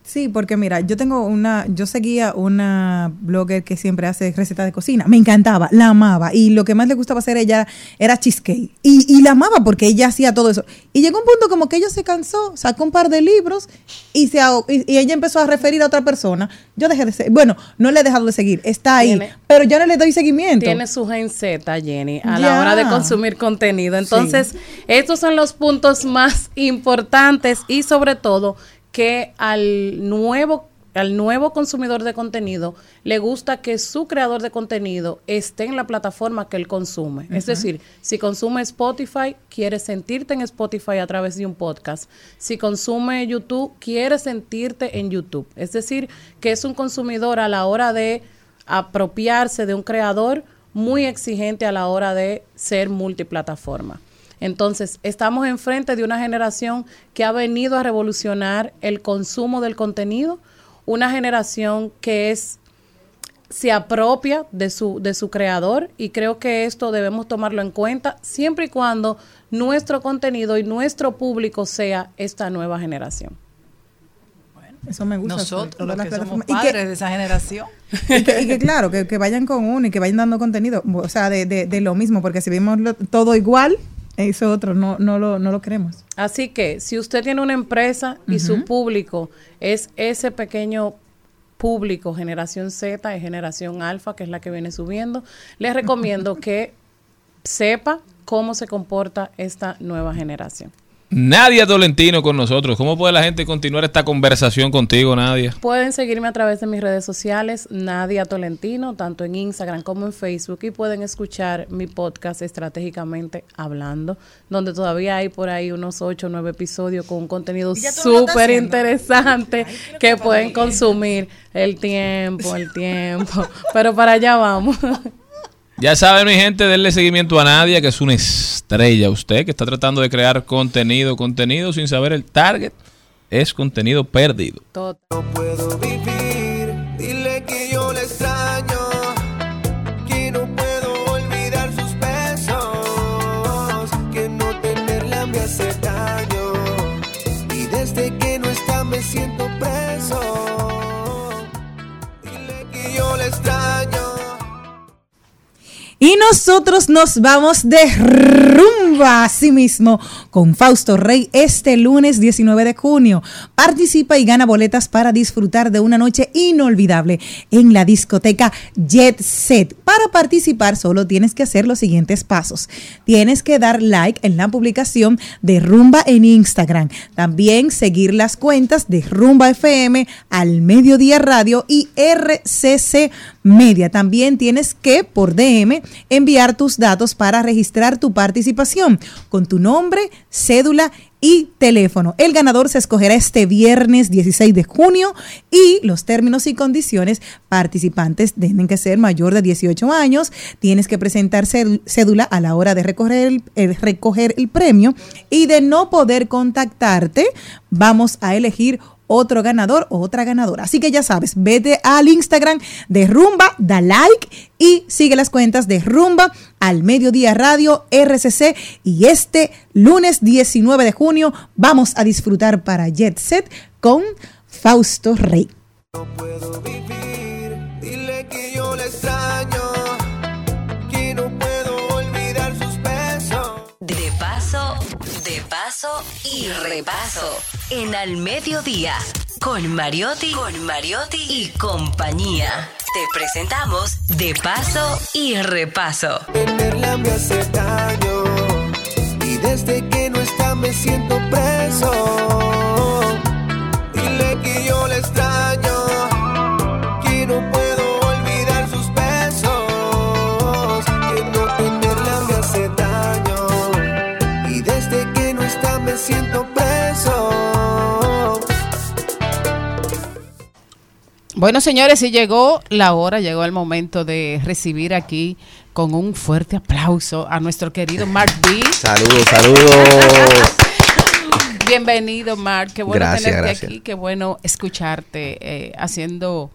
Sí, porque mira, yo tengo una, yo seguía una blogger que siempre hace recetas de cocina. Me encantaba, la amaba. Y lo que más le gustaba hacer ella era cheesecake. Y, y la amaba porque ella hacía todo eso. Y llegó un punto como que ella se cansó, sacó un par de libros y, se, y, y ella empezó a referir a otra persona. Yo dejé de seguir. Bueno, no le he dejado de seguir, está ahí. Tiene- pero yo no le doy seguimiento. Tiene su gen Z, Jenny, a Ya. la hora de consumir contenido. Entonces, estos son los puntos más importantes y sobre todo que al nuevo al nuevo consumidor de contenido le gusta que su creador de contenido esté en la plataforma que él consume. Es decir, si consume Spotify, quiere sentirte en Spotify a través de un podcast. Si consume YouTube, quiere sentirte en YouTube. Es decir, que es un consumidor a la hora de apropiarse de un creador muy exigente a la hora de ser multiplataforma. Entonces, estamos enfrente de una generación que ha venido a revolucionar el consumo del contenido, una generación que es se apropia de su de su creador y creo que esto debemos tomarlo en cuenta siempre y cuando nuestro contenido y nuestro público sea esta nueva generación. Eso me gusta. Nosotros, los que somos que- padres de esa generación. [laughs] y, que, y que claro, que, que vayan con uno y que vayan dando contenido, o sea, de, de, de lo mismo, porque si vimos lo- todo igual, eso otro no, no, lo, no lo queremos. Así que si usted tiene una empresa y su público es ese pequeño público, generación Z y generación alfa, que es la que viene subiendo, les recomiendo [laughs] que sepa cómo se comporta esta nueva generación. Nadia Tolentino con nosotros. ¿Cómo puede la gente continuar esta conversación contigo, Nadia? Pueden seguirme a través de mis redes sociales, Nadia Tolentino, tanto en Instagram como en Facebook, y pueden escuchar mi podcast estratégicamente hablando, donde todavía hay por ahí unos 8 o 9 episodios con un contenido súper interesante que pueden consumir el tiempo, el tiempo, pero para allá vamos. [laughs] Ya saben, mi gente, denle seguimiento a Nadia, que es una estrella. Usted que está tratando de crear contenido, contenido sin saber el target, es contenido perdido. puedo vivir. Y nosotros nos vamos de rumba así mismo con Fausto Rey este lunes 19 de junio. Participa y gana boletas para disfrutar de una noche inolvidable en la discoteca Jet Set. Para participar solo tienes que hacer los siguientes pasos. Tienes que dar like en la publicación de Rumba en Instagram. También seguir las cuentas de Rumba FM al Mediodía Radio y RCC Media. También tienes que por DM enviar tus datos para registrar tu participación con tu nombre, cédula y teléfono. El ganador se escogerá este viernes 16 de junio y los términos y condiciones participantes tienen que ser mayor de 18 años, tienes que presentar céd- cédula a la hora de recoger el, el- recoger el premio y de no poder contactarte, vamos a elegir otro ganador o otra ganadora. Así que ya sabes, vete al Instagram de Rumba, da like y sigue las cuentas de Rumba al Mediodía Radio RCC. Y este lunes 19 de junio vamos a disfrutar para Jet Set con Fausto Rey. Dile paso y repaso. En al mediodía. Con Mariotti, con Mariotti y compañía. Te presentamos De paso y repaso. Tenerla me hace daño. Y desde que no está me siento preso. Dile que yo le extraño. Bueno, señores, y llegó la hora, llegó el momento de recibir aquí con un fuerte aplauso a nuestro querido Mark B. Saludos, saludos. [laughs] Bienvenido, Mark. Qué bueno Gracias, tenerte gracias. aquí. Qué bueno escucharte eh, haciendo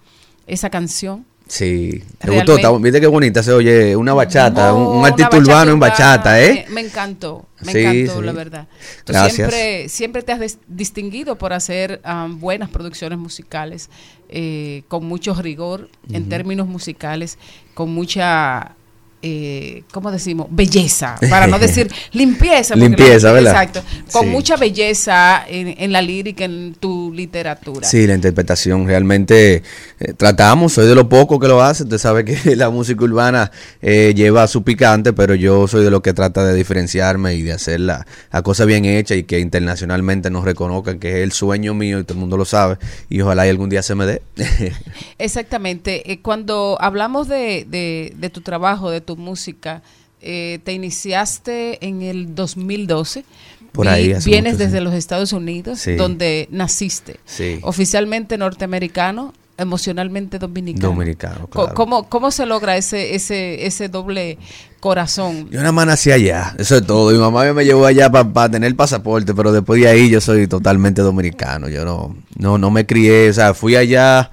esa canción. Sí, te Realmente. gustó, viste qué bonita se oye, una bachata, un, un artista urbano en bachata ¿eh? Me, me encantó, me Sí, encantó, sí. la verdad. Tú Gracias. siempre, siempre te has distinguido por hacer um, buenas producciones musicales, eh, con mucho rigor en términos musicales, con mucha, eh, ¿cómo decimos? Belleza, para no [laughs] decir limpieza. Limpieza, la- ¿verdad? Exacto, con Sí. mucha belleza en, en la lírica, en tu literatura. Sí, la interpretación realmente eh, tratamos, soy de lo poco que lo hace, usted sabe que [laughs] la música urbana eh, lleva su picante, pero yo soy de los que trata de diferenciarme y de hacer la, la cosa bien hecha y que internacionalmente nos reconozcan que es el sueño mío y todo el mundo lo sabe y ojalá y algún día se me dé. [laughs] Exactamente. Eh, cuando hablamos de, de- de tu trabajo, de tu música, eh, te iniciaste en el 2012. Por ahí, Vienes mucho, desde sí. los Estados Unidos, Sí. donde naciste. Sí. Oficialmente norteamericano, emocionalmente dominicano. Dominicano, claro. ¿Cómo, cómo se logra ese, ese, ese doble corazón? Yo nada más nací allá, eso es todo. Mi mamá me llevó allá para tener el pasaporte, pero después de ahí yo soy totalmente dominicano. Yo no, no, no me crié, o sea, fui allá,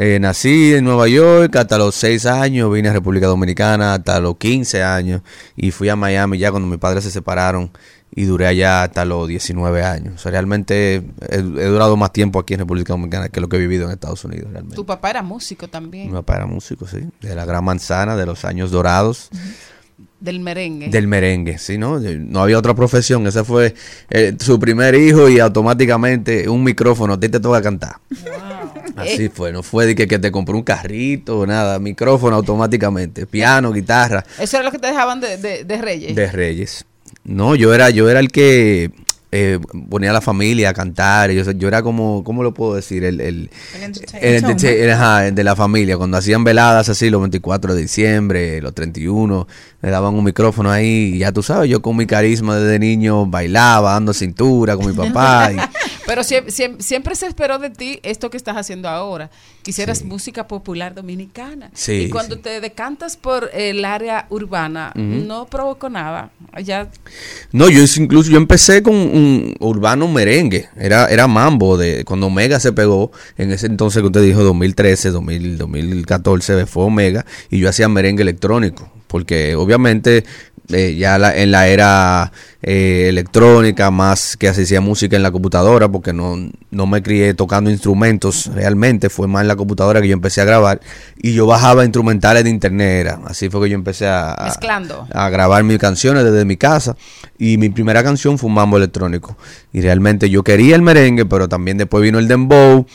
eh, nací en Nueva York hasta los 6 años, vine a República Dominicana hasta los 15 años y fui a Miami ya cuando mis padres se separaron y duré allá hasta los 19 años. O sea, realmente he, he durado más tiempo aquí en República Dominicana que lo que he vivido en Estados Unidos realmente. Tu papá era músico también, Mi papá era músico, sí, de la Gran Manzana, de los años dorados. Del merengue. Del merengue, sí, ¿no? No había otra profesión. Ese fue eh, su primer hijo y automáticamente un micrófono. A ti te toca cantar. Así Eh. fue. No fue de que, que te compró un carrito, nada. Micrófono automáticamente. Piano, guitarra. Eso era lo que te dejaban de, de, de Reyes. De Reyes. No, yo era, yo era el que eh, ponía a la familia a cantar. Yo, yo era como, ¿cómo lo puedo decir? El, el, el, ajá, de la familia. Cuando hacían veladas así, los 24 de diciembre, los 31, me daban un micrófono ahí. Y ya tú sabes, yo con mi carisma desde niño bailaba, dando cintura con mi papá. y- [laughs] Pero siempre, siempre, se esperó de ti esto que estás haciendo ahora. Quisieras música popular dominicana. Sí, y cuando te decantas por el área urbana, no provocó nada. Ya No, yo incluso yo empecé con un urbano merengue, era, era mambo de cuando Omega se pegó, en ese entonces que usted dijo 2013, 2000, 2014 fue Omega y yo hacía merengue electrónico, porque obviamente eh, ya la- en la era eh, electrónica más que hacía música en la computadora, porque no, no me crié tocando instrumentos realmente, fue más en la computadora que yo empecé a grabar y yo bajaba instrumentales de internet, era, así fue que yo empecé a, a- mezclando. a grabar mis canciones desde mi casa y mi primera canción fue un mambo electrónico y realmente yo quería el merengue pero también después vino el dembow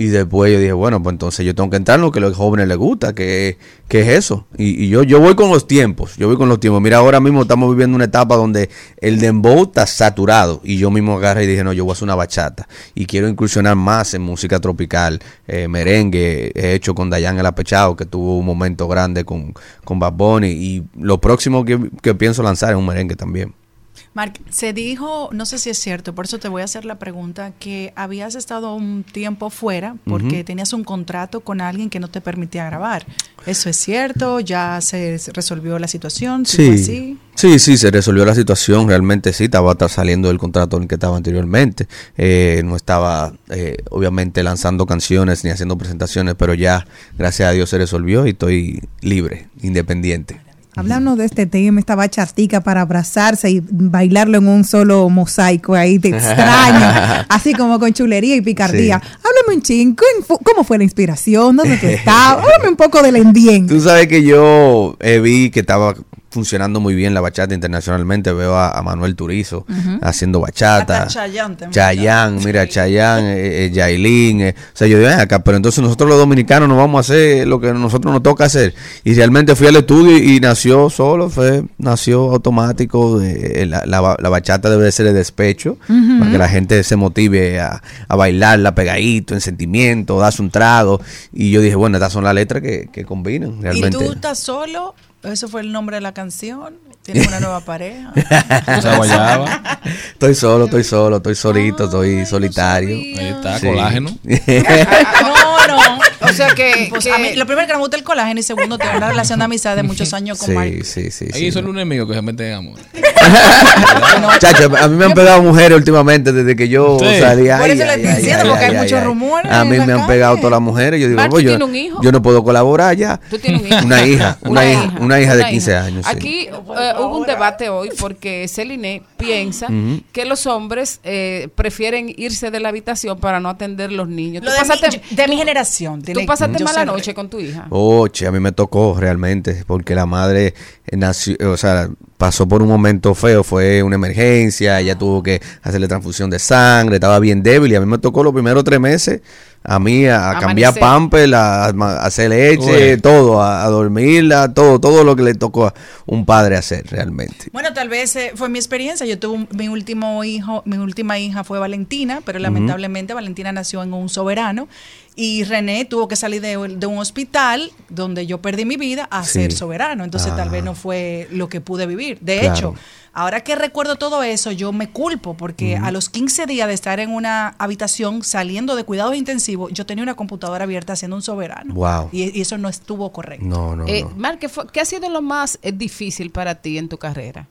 y después yo dije bueno pues entonces yo tengo que entrar en lo que a los jóvenes les gusta que, que es eso. Y, yo yo voy con los tiempos yo voy con los tiempos. Mira ahora mismo estamos viviendo una etapa donde el dembow está saturado. Y yo mismo agarré y dije no yo voy a hacer una bachata. Y quiero incursionar más en música tropical eh, merengue. He hecho con Dayan el Apechado que tuvo un momento grande con, con Bad Bunny. Y lo próximo que, que pienso lanzar es un merengue también Mark, se dijo, no sé si es cierto, por eso te voy a hacer la pregunta, que habías estado un tiempo fuera porque tenías un contrato con alguien que no te permitía grabar. ¿Eso es cierto? ¿Ya se resolvió la situación? ¿Sí fue Sí, así? sí, sí, se resolvió la situación, realmente sí, estaba saliendo del contrato en el que estaba anteriormente, Eh, no estaba eh, obviamente lanzando canciones ni haciendo presentaciones, pero ya, gracias a Dios, se resolvió y estoy libre, independiente. Háblanos de este tema, esta bachatica para abrazarse y bailarlo en un solo mosaico ahí, te extraño, [laughs] así como con chulería y picardía. Sí. Háblame un chin, ¿cómo fu- ¿cómo fue la inspiración? ¿Dónde tú estabas? [laughs] Háblame un poco del ambiente. Tú sabes que yo eh, vi que estaba funcionando muy bien la bachata internacionalmente, veo a, a Manuel Turizo haciendo bachata. Chayanne, mira, Chayanne, eh, eh, Yailin, eh, o sea, yo digo, "Ven acá, pero entonces nosotros los dominicanos no vamos a hacer lo que a nosotros nos toca hacer. Y realmente fui al estudio y, y nació solo, fue, nació automático, de- eh, la, la, la bachata debe ser de despecho, para que la gente se motive a, a bailarla pegadito, en sentimiento, das un trago. Y yo dije, bueno, estas son las letras que, que combinan ¿Y realmente. tú estás solo? ¿Eso fue el nombre de la canción? ¿Tienes una nueva pareja? [laughs] Estoy solo, estoy solo, estoy solito, estoy solitario. Ahí está, Sí. colágeno. [laughs] No, no. O sea que, Pues que- a mí, lo primero que no me gusta el colágeno y segundo, tengo una relación de amistad de muchos [laughs] años con Mark. Sí, sí, sí. Ahí sí. son un enemigo que se mete en amor. [laughs] Chacho, a mí me han pegado mujeres últimamente desde que yo Sí. salí. Por eso le estoy diciendo, ay, porque hay ay, muchos ay. rumores A mí me han pegado todas las mujeres. Yo digo, pues, yo, tiene un hijo. yo no puedo colaborar ya. Tú tienes un hijo. Una hija, una hija, una hija de 15 años. sí. Aquí eh, hubo un debate hoy porque Celine piensa que los hombres eh, prefieren irse de la habitación para no atender los niños. Lo Tú de, mi, yo- de mi generación. tú pasaste mala noche con tu hija. Oh, che, a mí me tocó realmente, porque la madre eh, nació, o sea, pasó por un momento feo, fue una emergencia, ella tuvo que hacerle transfusión de sangre, estaba bien débil y a mí me tocó los primeros tres meses a mí a, cambiar pamper, a, a hacer leche, Uy. todo, a, a dormirla, todo, todo lo que le tocó a un padre hacer realmente. Bueno, tal vez eh, fue mi experiencia. Yo tuve un- mi último hijo, mi última hija fue Valentina, pero lamentablemente Valentina nació en un soberano y René tuvo que salir de, de un hospital donde yo perdí mi vida a Sí. ser soberano. Entonces tal vez Ah. no fue lo que pude vivir. De Claro. hecho, ahora que recuerdo todo eso, yo me culpo porque a los 15 días de estar en una habitación saliendo de cuidados intensivos, yo tenía una computadora abierta haciendo un soberano. Wow. Y, y eso no estuvo correcto. No, no, Eh, no. Mar, ¿qué, fue- qué ha sido lo más eh, difícil para ti en tu carrera?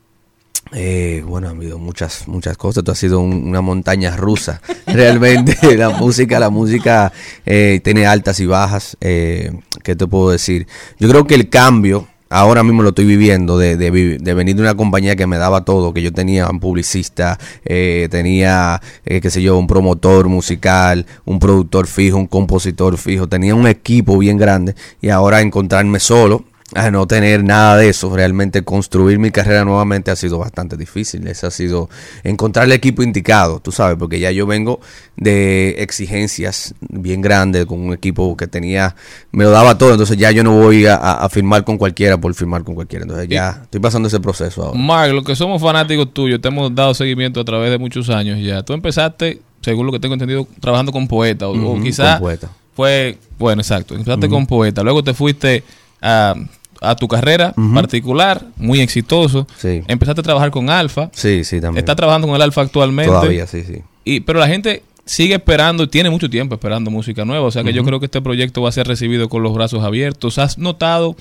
Eh, bueno, ha habido muchas, muchas cosas. Esto ha sido un- una montaña rusa. [laughs] Realmente, la música, la música eh, tiene altas y bajas. Eh, ¿Qué te puedo decir? Yo creo que el cambio, ahora mismo lo estoy viviendo, de, de, de venir de una compañía que me daba todo, que yo tenía un publicista, eh, tenía, eh, qué sé yo, un promotor musical, un productor fijo, un compositor fijo, tenía un equipo bien grande y ahora encontrarme solo a no tener nada de eso, realmente construir mi carrera nuevamente ha sido bastante difícil. Ese ha sido encontrar el equipo indicado, tú sabes, porque ya yo vengo de exigencias bien grandes con un equipo que tenía, me lo daba todo, entonces ya yo no voy a, firmar con cualquiera por firmar con cualquiera. Entonces ya estoy pasando ese proceso ahora. Mark, los que somos fanáticos tuyos, te hemos dado seguimiento a través de muchos años ya. Tú empezaste, según lo que tengo entendido, trabajando con poeta, o, o quizás con poeta. fue, bueno, exacto, empezaste con poeta, luego te fuiste a, a tu carrera particular, muy exitoso, Sí. empezaste a trabajar con Alfa, Sí, sí, también. estás trabajando con el Alfa actualmente, Todavía, sí, sí. y, pero la gente sigue esperando tiene mucho tiempo esperando música nueva. O sea que yo creo que este proyecto va a ser recibido con los brazos abiertos. ¿Has notado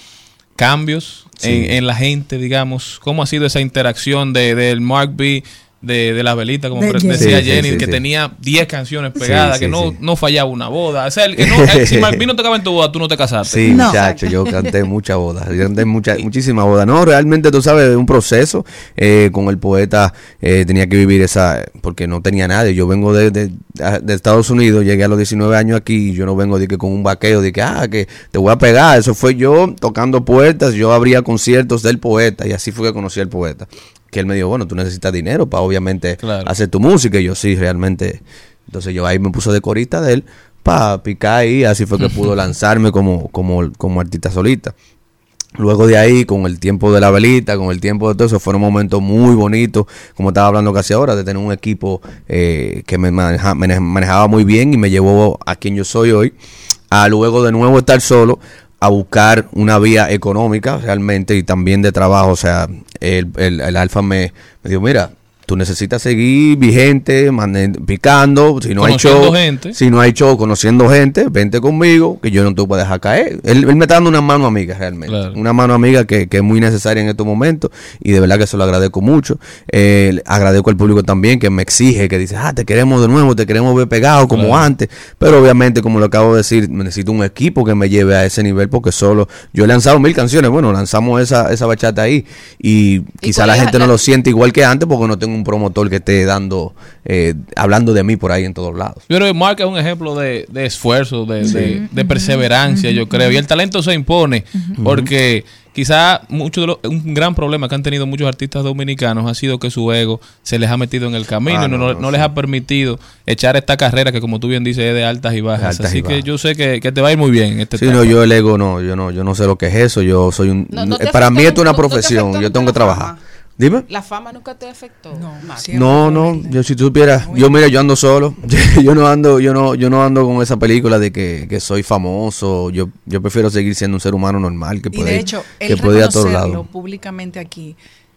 cambios Sí. en, en la gente, digamos? ¿Cómo ha sido esa interacción de, del Mark B? De, de la velita, como De decía Sí, Jenny, sí, que sí. tenía 10 canciones pegadas, sí, que no, sí. no fallaba una boda. O sea, el que [laughs] no- si B no tocaba en tu boda, tú no te casaste. Sí, No. muchacho, yo [laughs] canté muchas bodas, yo canté mucha, muchísimas bodas. No, realmente tú sabes, es un proceso. eh, con el poeta eh, tenía que vivir esa, porque no tenía nadie. Yo vengo de, de, de Estados Unidos, llegué a los 19 años aquí y yo no vengo de que con un vaqueo, de que, ah, que te voy a pegar. Eso fue yo tocando puertas, yo abría conciertos del poeta y así fue que conocí al poeta. Que él me dijo, bueno, tú necesitas dinero para obviamente Claro. hacer tu música. Y yo sí, realmente. Entonces yo ahí me puse de corista de él para picar ahí, así fue que pudo [laughs] lanzarme como, como, como artista solista. Luego de ahí, con el tiempo de la velita, con el tiempo de todo eso, fueron momentos muy bonitos, como estaba hablando casi ahora, de tener un equipo eh, que me maneja- mane- manejaba muy bien y me llevó a quien yo soy hoy, a luego de nuevo estar solo, a buscar una vía económica realmente y también de trabajo. O sea, el, el, el Alfa me, me dijo, mira, tú necesitas seguir vigente, picando, si no hay show, gente. si no hay show, conociendo gente, vente conmigo, que yo no te voy a dejar caer. Él, él me está dando una mano amiga realmente, Claro. una mano amiga que, que es muy necesaria en estos momentos y de verdad que se lo agradezco mucho. Eh, agradezco al público también que me exige, que dice, ah, te queremos de nuevo, te queremos ver pegado como Claro. antes, pero obviamente como lo acabo de decir, necesito un equipo que me lleve a ese nivel porque solo yo he lanzado mil canciones, bueno, lanzamos esa, esa bachata ahí y quizá cuál la gente la- no lo siente igual que antes porque no tengo un promotor que esté dando, eh, hablando de mí por ahí en todos lados. Yo creo que Mark es un ejemplo de, de esfuerzo, de, de- de perseverancia, yo creo. Y el talento se impone, porque quizá mucho de lo- un gran problema que han tenido muchos artistas dominicanos ha sido que su ego se les ha metido en el camino Ah, y no, no, no no, les sí. ha permitido echar esta carrera que, como tú bien dices, es de altas y bajas. Altas y Así que bajas. yo sé que, que te va a ir muy bien en este Sí, etapa. no, yo el ego no, yo no, yo no sé lo que es eso, yo soy un, No, no te para mí esto es una profesión, yo tengo que trabajar. Dime. ¿La fama nunca te afectó? No, No, no, yo si tú supieras, yo mira, yo ando solo, [laughs] yo no ando, yo no, yo no ando con esa película de que, que soy famoso, yo, yo prefiero seguir siendo un ser humano normal que Y puede, de hecho, que él puede ir a todos lados. públicamente aquí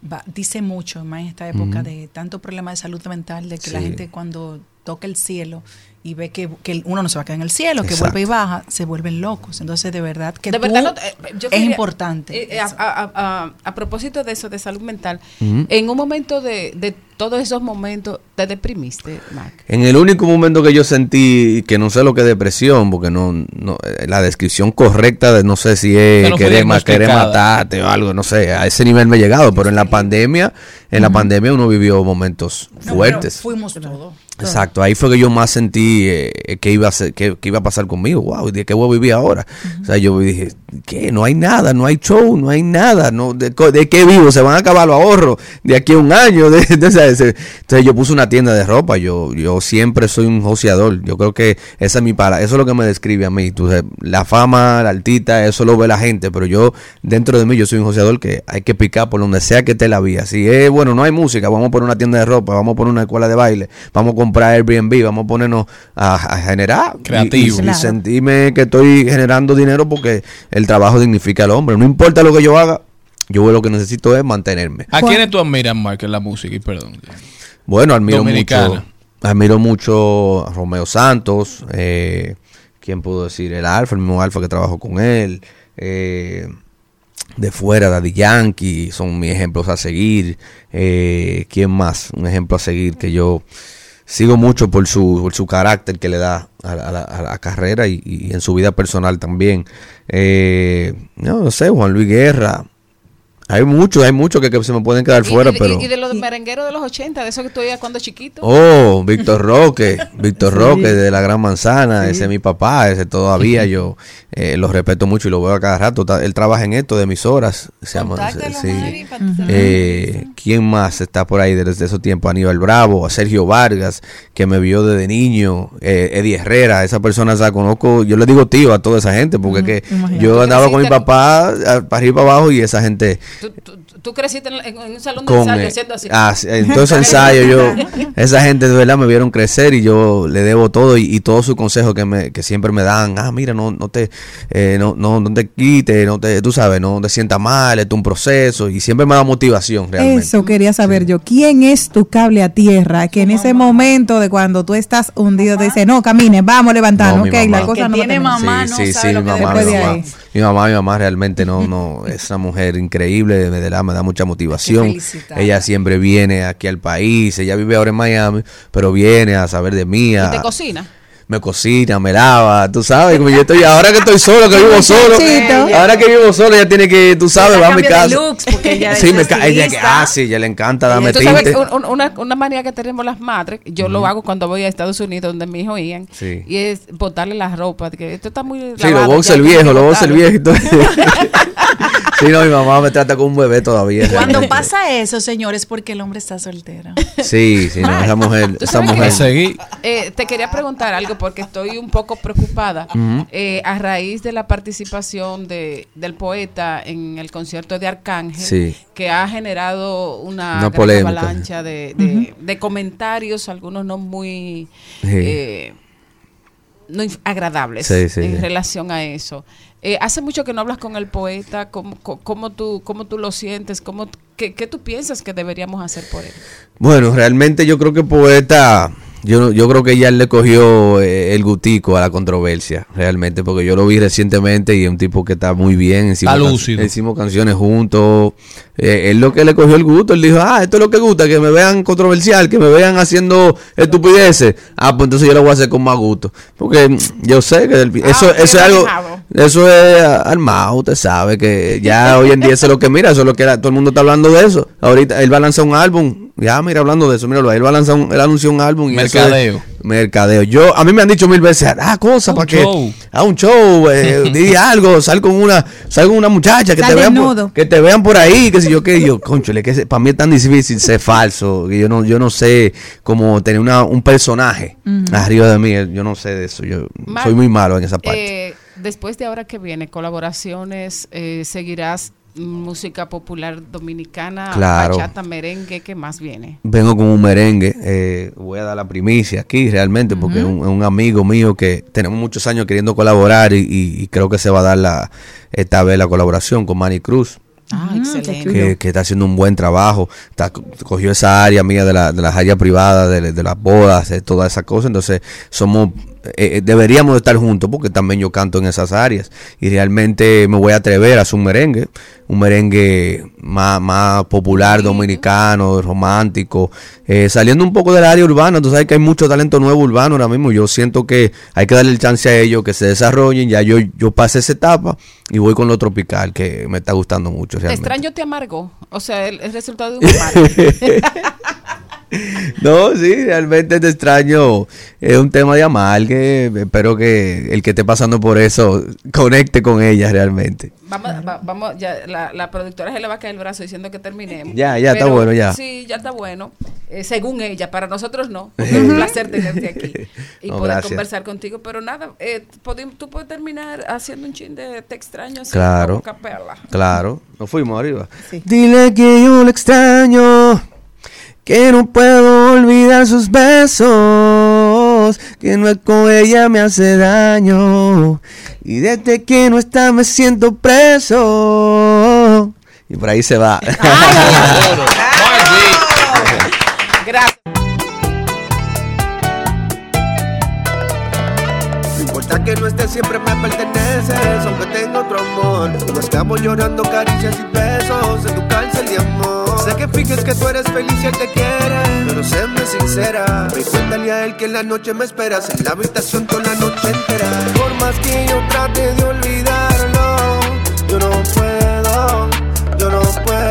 va- dice mucho, más en esta época de tanto problema de salud mental, de que la gente cuando toca el cielo y ve que, que uno no se va a quedar en el cielo, que vuelve y baja, se vuelven locos. Entonces, de verdad que de tú- verdad no, eh, yo es quería- importante. eh, eh, a, a- a- a propósito de eso, de salud mental, en un momento de, de todos esos momentos, ¿te deprimiste, Mac? En el único momento que yo sentí que no sé lo que es depresión, porque no, no la descripción correcta de no sé si es no querer, ma- querer diagnosticada. matarte o algo, no sé, a ese nivel me he llegado, pero en la pandemia, en la pandemia uno vivió momentos No, pero fuertes. fuimos todos. Exacto, ahí fue que yo más sentí eh, que iba a ser, que, que iba a pasar conmigo. Wow, ¿de qué voy a vivir ahora? O sea, yo dije, ¿qué? No hay nada, no hay show, no hay nada. No, ¿de, de qué vivo? Se van a acabar los ahorros de aquí a un año. [laughs] De, de- entonces yo puse una tienda de ropa. Yo, yo siempre soy un joseador. Yo creo que esa es mi para, eso es lo que me describe a mí. Sabes, la fama, la altita, eso lo ve la gente, pero yo dentro de mí yo soy un joseador que hay que picar por donde sea que esté la vía. Si es bueno, no hay música, vamos a poner una tienda de ropa, vamos a poner una escuela de baile, vamos a comprar Airbnb, vamos a ponernos a, a generar y- Creativo. y, y Claro. sentirme que estoy generando dinero porque el trabajo dignifica al hombre. No importa lo que yo haga, yo lo que necesito es mantenerme. ¿A quiénes tú admiras, Mark, en la música? Y perdón. Bueno, admiro Dominicana. mucho. Admiro mucho a Romeo Santos. Eh, ¿Quién puedo decir? El Alfa, el mismo Alfa que trabajó con él. eh, de fuera, Daddy Yankee, son mis ejemplos a seguir. Eh, ¿Quién más? Un ejemplo a seguir que yo sigo mucho por su, por su carácter que le da a, la- carrera y, y en su vida personal también. Eh, no, no sé, Juan Luis Guerra. Hay muchos, hay muchos que, que se me pueden quedar fuera, y, y- pero... y de los merengueros de los 80, de eso que tú oías cuando chiquito. Oh, Víctor Roque, Víctor Sí. Roque de la Gran Manzana, ese es mi papá, ese todavía yo eh, lo respeto mucho y lo veo a cada rato. Ta- Él trabaja en esto de emisoras. Se llama, sí. Eh, ¿Quién más está por ahí desde esos tiempos? Aníbal Bravo, a Sergio Vargas, que me vio desde niño, eh, Eddie Herrera, esa persona la conozco, yo le digo tío a toda esa gente, porque que imagínate. yo andaba con mi papá a- para arriba y para abajo y esa gente to, Tú creciste en, un salón de con ensayo eh, haciendo así. ah, sí, entonces [laughs] ensayo yo [laughs] esa gente de verdad me vieron crecer y yo le debo todo y, y todos sus consejos que me que siempre me dan ah mira no no te eh, no, no no te quites no te tú sabes no te sientas mal es un proceso y siempre me da motivación realmente Eso quería saber yo. ¿Quién es tu cable a tierra? Que en ese momento de cuando tú estás hundido te dice, no, camine, vamos a levantarnos, No, mi ok, la mamá. cosa no a terminar". sí, sí, sí, mi mamá, Después mi de mamá. ahí. Mi mamá, mi mamá realmente no, no, es una mujer increíble, de verdad, me da mucha motivación. Ella siempre viene aquí al país, ella vive ahora en Miami, pero viene a saber de mí, ¿Y a- te cocina? me cocina, me lava, tú sabes, como yo estoy, ahora que estoy solo, que vivo solo, ahora que vivo solo, ella tiene que, tú sabes, va a mi casa. ella [laughs] sí, me ella que, estilista. ah, ella le encanta darme tinte. un- un- una, una manía que tenemos las madres, yo lo hago cuando voy a Estados Unidos, donde mi hijo Ian, Sí. y es botarle la ropa, de que esto está muy Sí, lavado, que los boxers botarlo. viejos. y todo. Sí, no, mi mamá me trata como un bebé todavía. Cuando realmente. pasa eso, señores, porque el hombre está soltero. Sí, sí, no, esa mujer, ¿Tú esa mujer. Seguí. Eh, te quería preguntar algo porque estoy un poco preocupada eh, a raíz de la participación de, del poeta en el concierto de Arcángel, Sí. que ha generado una, Una gran polémica. avalancha de, de- de comentarios, algunos no muy Sí. eh, no agradables Sí, sí, en sí. relación a eso. Eh, hace mucho que no hablas con el poeta, ¿cómo, cómo, cómo tú, cómo tú lo sientes? ¿Cómo, qué, ¿Qué tú piensas que deberíamos hacer por él? Bueno, realmente yo creo que Poeta, yo, yo creo que ya él le cogió eh, el gutico a la controversia, realmente, porque yo lo vi recientemente y es un tipo que está muy bien. Hicimos, can- hicimos canciones juntos. Eh, él lo que le cogió el gusto, él dijo, ah, esto es lo que gusta, que me vean controversial, que me vean haciendo estupideces. Ah, pues entonces yo lo voy a hacer con más gusto. Porque yo sé que del- eso, eso es algo... Eso es ah, armado, usted sabe que ya hoy en día eso es lo que mira, eso es lo que era- todo el mundo está hablando de eso. Ahorita él va a lanzar un álbum, ya mira hablando de eso, míralo, ahí, él va a lanzar un, él anunció un álbum y eso es- Mercadeo. mercadeo. Yo a mí me han dicho mil veces, ah, cosas Un para que ah, un show, eh, [laughs] di algo, sal con una sal con una muchacha que Sal te vean desnudo. por, que te vean por ahí, que si yo que yo, conchole, que para mí es tan difícil ser falso, que yo no yo no sé cómo tener una, un personaje Ujú. arriba de mí, yo no sé de eso, yo Mar- soy muy malo en esa parte. Eh, después de ahora que viene, colaboraciones, eh, seguirás música popular dominicana, Claro. bachata, merengue, ¿qué más viene? Vengo con un merengue, eh, voy a dar la primicia aquí realmente porque es un, es un amigo mío que tenemos muchos años queriendo colaborar y, y- y creo que se va a dar la, esta vez la colaboración con Manny Cruz. Ah, excelente. que, que está haciendo un buen trabajo. Está, cogió esa área mía de, la, de las áreas privadas, de, de las bodas, de todas esas cosas. Entonces, somos eh, eh, deberíamos de estar juntos porque también yo canto en esas áreas. Y realmente me voy a atrever a hacer un merengue, un merengue más, más popular, dominicano, romántico, eh, saliendo un poco del área urbana. Tú sabes que hay mucho talento nuevo urbano ahora mismo. Yo siento que hay que darle el chance a ellos que se desarrollen. Ya yo, yo pasé esa etapa y voy con lo tropical que me está gustando mucho. Te Realmente. extraño te amargo. O sea, el, el resultado de un. [laughs] [laughs] No, sí, realmente te extraño. Es un tema de amar que espero que el que esté pasando por eso conecte con ella realmente. Vamos, va- vamos, ya, la, la productora se le va a caer el brazo diciendo que terminemos. Ya, ya está bueno, ya. Sí, ya está bueno. Eh, según ella, para nosotros no. Es un placer tenerte aquí [laughs] y No, poder gracias. conversar contigo. Pero nada, eh, tú puedes terminar haciendo un chin de te extraño. Claro, capela. claro. Nos fuimos arriba. Dile que yo lo extraño, que no puedo olvidar sus besos, que no es con ella me hace daño, y desde que no está me siento preso. Y por ahí se va. [laughs] Gracias. No importa que no estés, siempre me perteneces, aunque tengo otro amor. Nos quedamos llorando caricias y besos en tu cárcel de amor. Sé que finges que tú eres feliz y él te quiere, pero séme sincera. Y cuéntale a él que en la noche me esperas en la habitación toda la noche entera. Por más que yo trate de olvidarlo, yo no puedo, yo no puedo.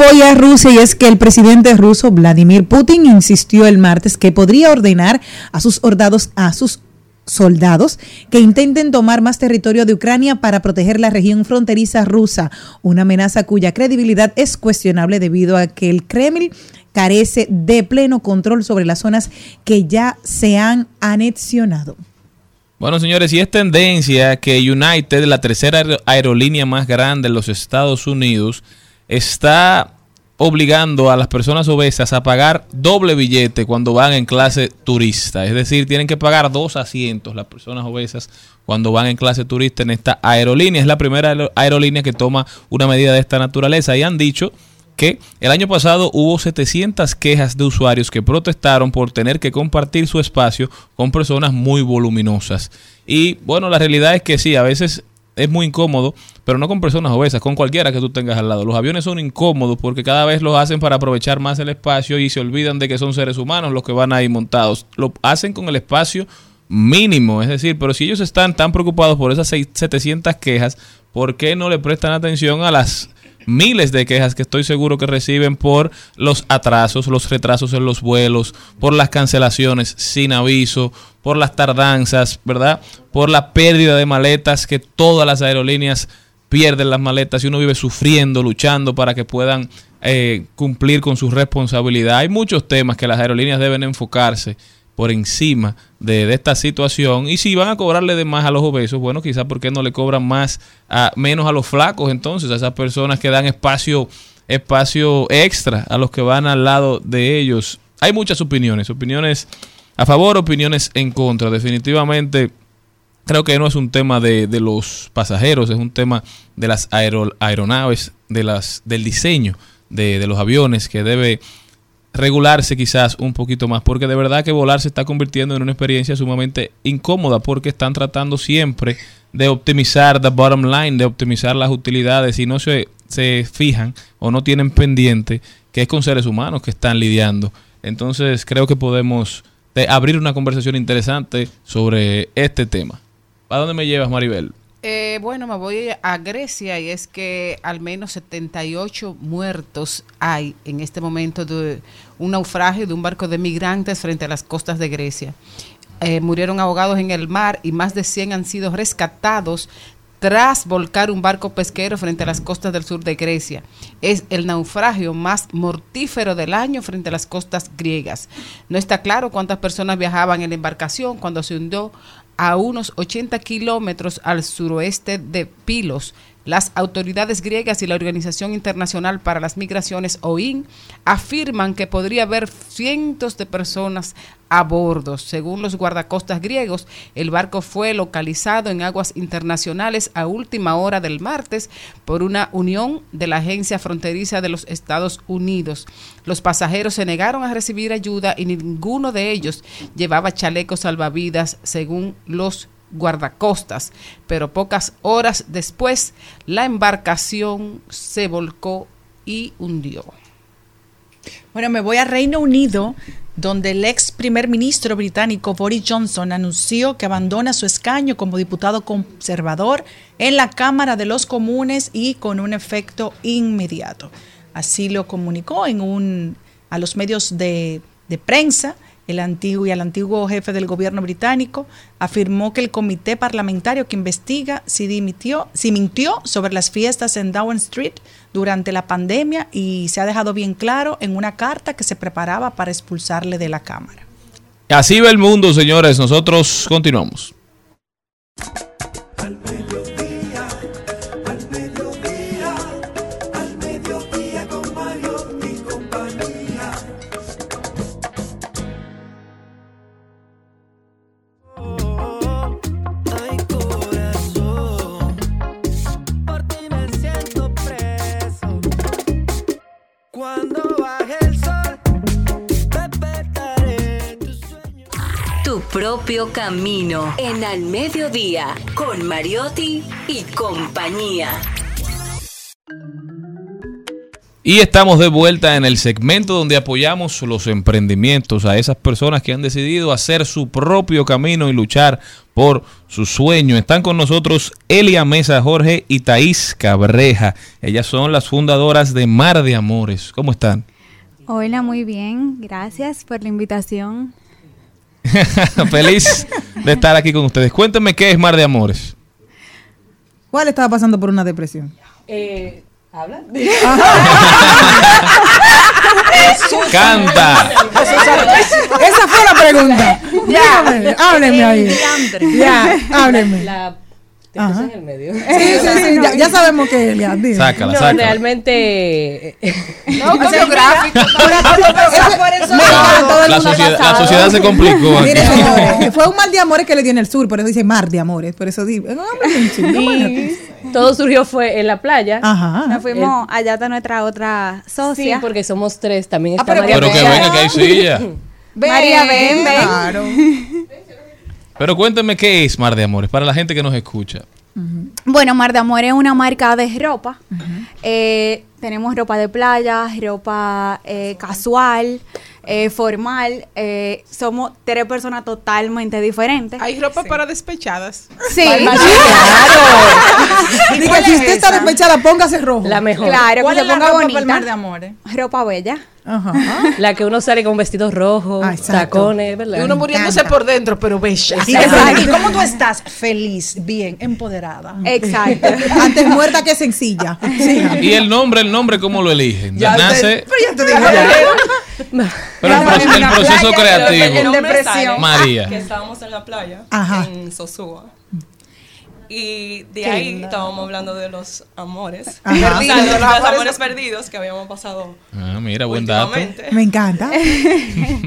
Voy a Rusia y es que el presidente ruso Vladimir Putin insistió el martes que podría ordenar a sus soldados a sus soldados que intenten tomar más territorio de Ucrania para proteger la región fronteriza rusa, una amenaza cuya credibilidad es cuestionable debido a que el Kremlin carece de pleno control sobre las zonas que ya se han anexionado. Bueno, señores, y es tendencia que United, la tercera aer- aerolínea más grande de los Estados Unidos, está obligando a las personas obesas a pagar doble billete cuando van en clase turista. Es decir, tienen que pagar dos asientos las personas obesas cuando van en clase turista en esta aerolínea. Es la primera aero- aerolínea que toma una medida de esta naturaleza y han dicho que el año pasado hubo 700 quejas de usuarios que protestaron por tener que compartir su espacio con personas muy voluminosas. Y bueno, la realidad es que sí, a veces es muy incómodo, pero no con personas obesas, con cualquiera que tú tengas al lado. Los aviones son incómodos porque cada vez los hacen para aprovechar más el espacio y se olvidan de que son seres humanos los que van ahí montados. Lo hacen con el espacio mínimo, es decir, pero si ellos están tan preocupados por esas seis- 700 quejas, ¿por qué no le prestan atención a las miles de quejas que estoy seguro que reciben por los atrasos, los retrasos en los vuelos, por las cancelaciones sin aviso, por las tardanzas, ¿verdad? Por la pérdida de maletas que todas las aerolíneas pierden las maletas y uno vive sufriendo, luchando para que puedan eh, cumplir con su responsabilidad. Hay muchos temas que las aerolíneas deben enfocarse por encima de, esta situación. Y si van a cobrarle de más a los obesos, bueno, quizás porque no le cobran más a, menos a los flacos, entonces, a esas personas que dan espacio, espacio extra a los que van al lado de ellos. Hay muchas opiniones, opiniones a favor, opiniones en contra. Definitivamente creo que no es un tema de, de los pasajeros, es un tema de las aero- aeronaves, de las, del diseño de, de los aviones que debe regularse quizás un poquito más, porque de verdad que volar se está convirtiendo en una experiencia sumamente incómoda, porque están tratando siempre de optimizar the bottom line, de optimizar las utilidades y no se, se fijan o no tienen pendiente que es con seres humanos que están lidiando. Entonces creo que podemos eh, abrir una conversación interesante sobre este tema. ¿A dónde me llevas, Maribel? Eh, bueno, me voy a Grecia y es que al menos 78 muertos hay en este momento de un naufragio de un barco de migrantes frente a las costas de Grecia. Eh, murieron ahogados en el mar y más de 100 han sido rescatados tras volcar un barco pesquero frente a las costas del sur de Grecia. Es el naufragio más mortífero del año frente a las costas griegas. No está claro cuántas personas viajaban en la embarcación cuando se hundió a unos 80 kilómetros al suroeste de Pilos. Las autoridades griegas y la Organización Internacional para las Migraciones, OIN, afirman que podría haber cientos de personas a bordo. Según los guardacostas griegos, el barco fue localizado en aguas internacionales a última hora del martes por una unión de la Agencia Fronteriza de los Estados Unidos. Los pasajeros se negaron a recibir ayuda y ninguno de ellos llevaba chalecos salvavidas, según los guardacostas, pero pocas horas después la embarcación se volcó y hundió. Bueno, me voy a Reino Unido, donde el ex primer ministro británico Boris Johnson anunció que abandona su escaño como diputado conservador en la Cámara de los Comunes y con un efecto inmediato. Así lo comunicó en un, a los medios de, de prensa el antiguo y al antiguo jefe del gobierno británico, afirmó que el comité parlamentario que investiga si dimitió, si mintió sobre las fiestas en Downing Street durante la pandemia y se ha dejado bien claro en una carta que se preparaba para expulsarle de la Cámara. Así va el mundo, señores. Nosotros continuamos. Propio camino en Al Mediodía con Mariotti y compañía. Y estamos de vuelta en el segmento donde apoyamos los emprendimientos a esas personas que han decidido hacer su propio camino y luchar por su sueño. Están con nosotros Elia Mesa Jorge y Thaís Cabreja. Ellas son las fundadoras de Mar de Amores. ¿Cómo están? Hola, muy bien. Gracias por la invitación. [laughs] Feliz de estar aquí con ustedes. Cuéntenme qué es Mar de Amores. ¿Cuál estaba pasando por una depresión? Eh, ¿Habla? [laughs] Canta. Esa fue la pregunta. Ya. Hábleme ahí. Ya, hábleme. La te Ajá. puse en el medio. [laughs] [laughs] Sí, sí, sí, ya, ya sabemos que. [laughs] Sácala, no, sácala. realmente. No, autobiográfico. La sociedad, la sociedad se complicó. Mire, señores, fue un mal de amores que le dio en el sur, por eso dice mar de amores. Por eso digo, no, hombre, todo surgió fue en la playa. Ajá. Nos fuimos, allá está nuestra otra Sí, socia. porque somos tres. También Ah, está pero- María Pero que Pérez. venga, que hay silla. María, ven, ven. Claro. Pero cuénteme qué es Mar de Amores para la gente que nos escucha. Bueno, Mar de Amor es una marca de ropa. Eh, tenemos ropa de playa, ropa eh, casual, eh, formal. Eh, somos tres personas totalmente diferentes. Hay ropa para despechadas. Sí, Diga, [laughs] si usted está despechada, póngase rojo. La mejor. claro, ¿Cuál que es se la ponga ropa para el bonita. mar de amores? Ropa bella. Ajá. La que uno sale con vestidos rojos, Ah, tacones, ¿verdad? Y uno muriéndose por dentro, pero bella. ¿Y, Exacto. ¿Y cómo tú estás? Feliz, bien, empoderada. Exacto. Antes muerta que sencilla. Sí. Y el nombre, el nombre, ¿cómo lo eligen? Ya Nace, pero ya te dije. pero el, proce- el proceso creativo. En depresión. María. Que estábamos en la playa, Ajá. en Sosúa. Y de Qué ahí estábamos hablando de los amores. Ajá. [laughs] O sea, los, amores- perdidos que habíamos pasado Ah, mira, buen dato. Me encanta. [laughs]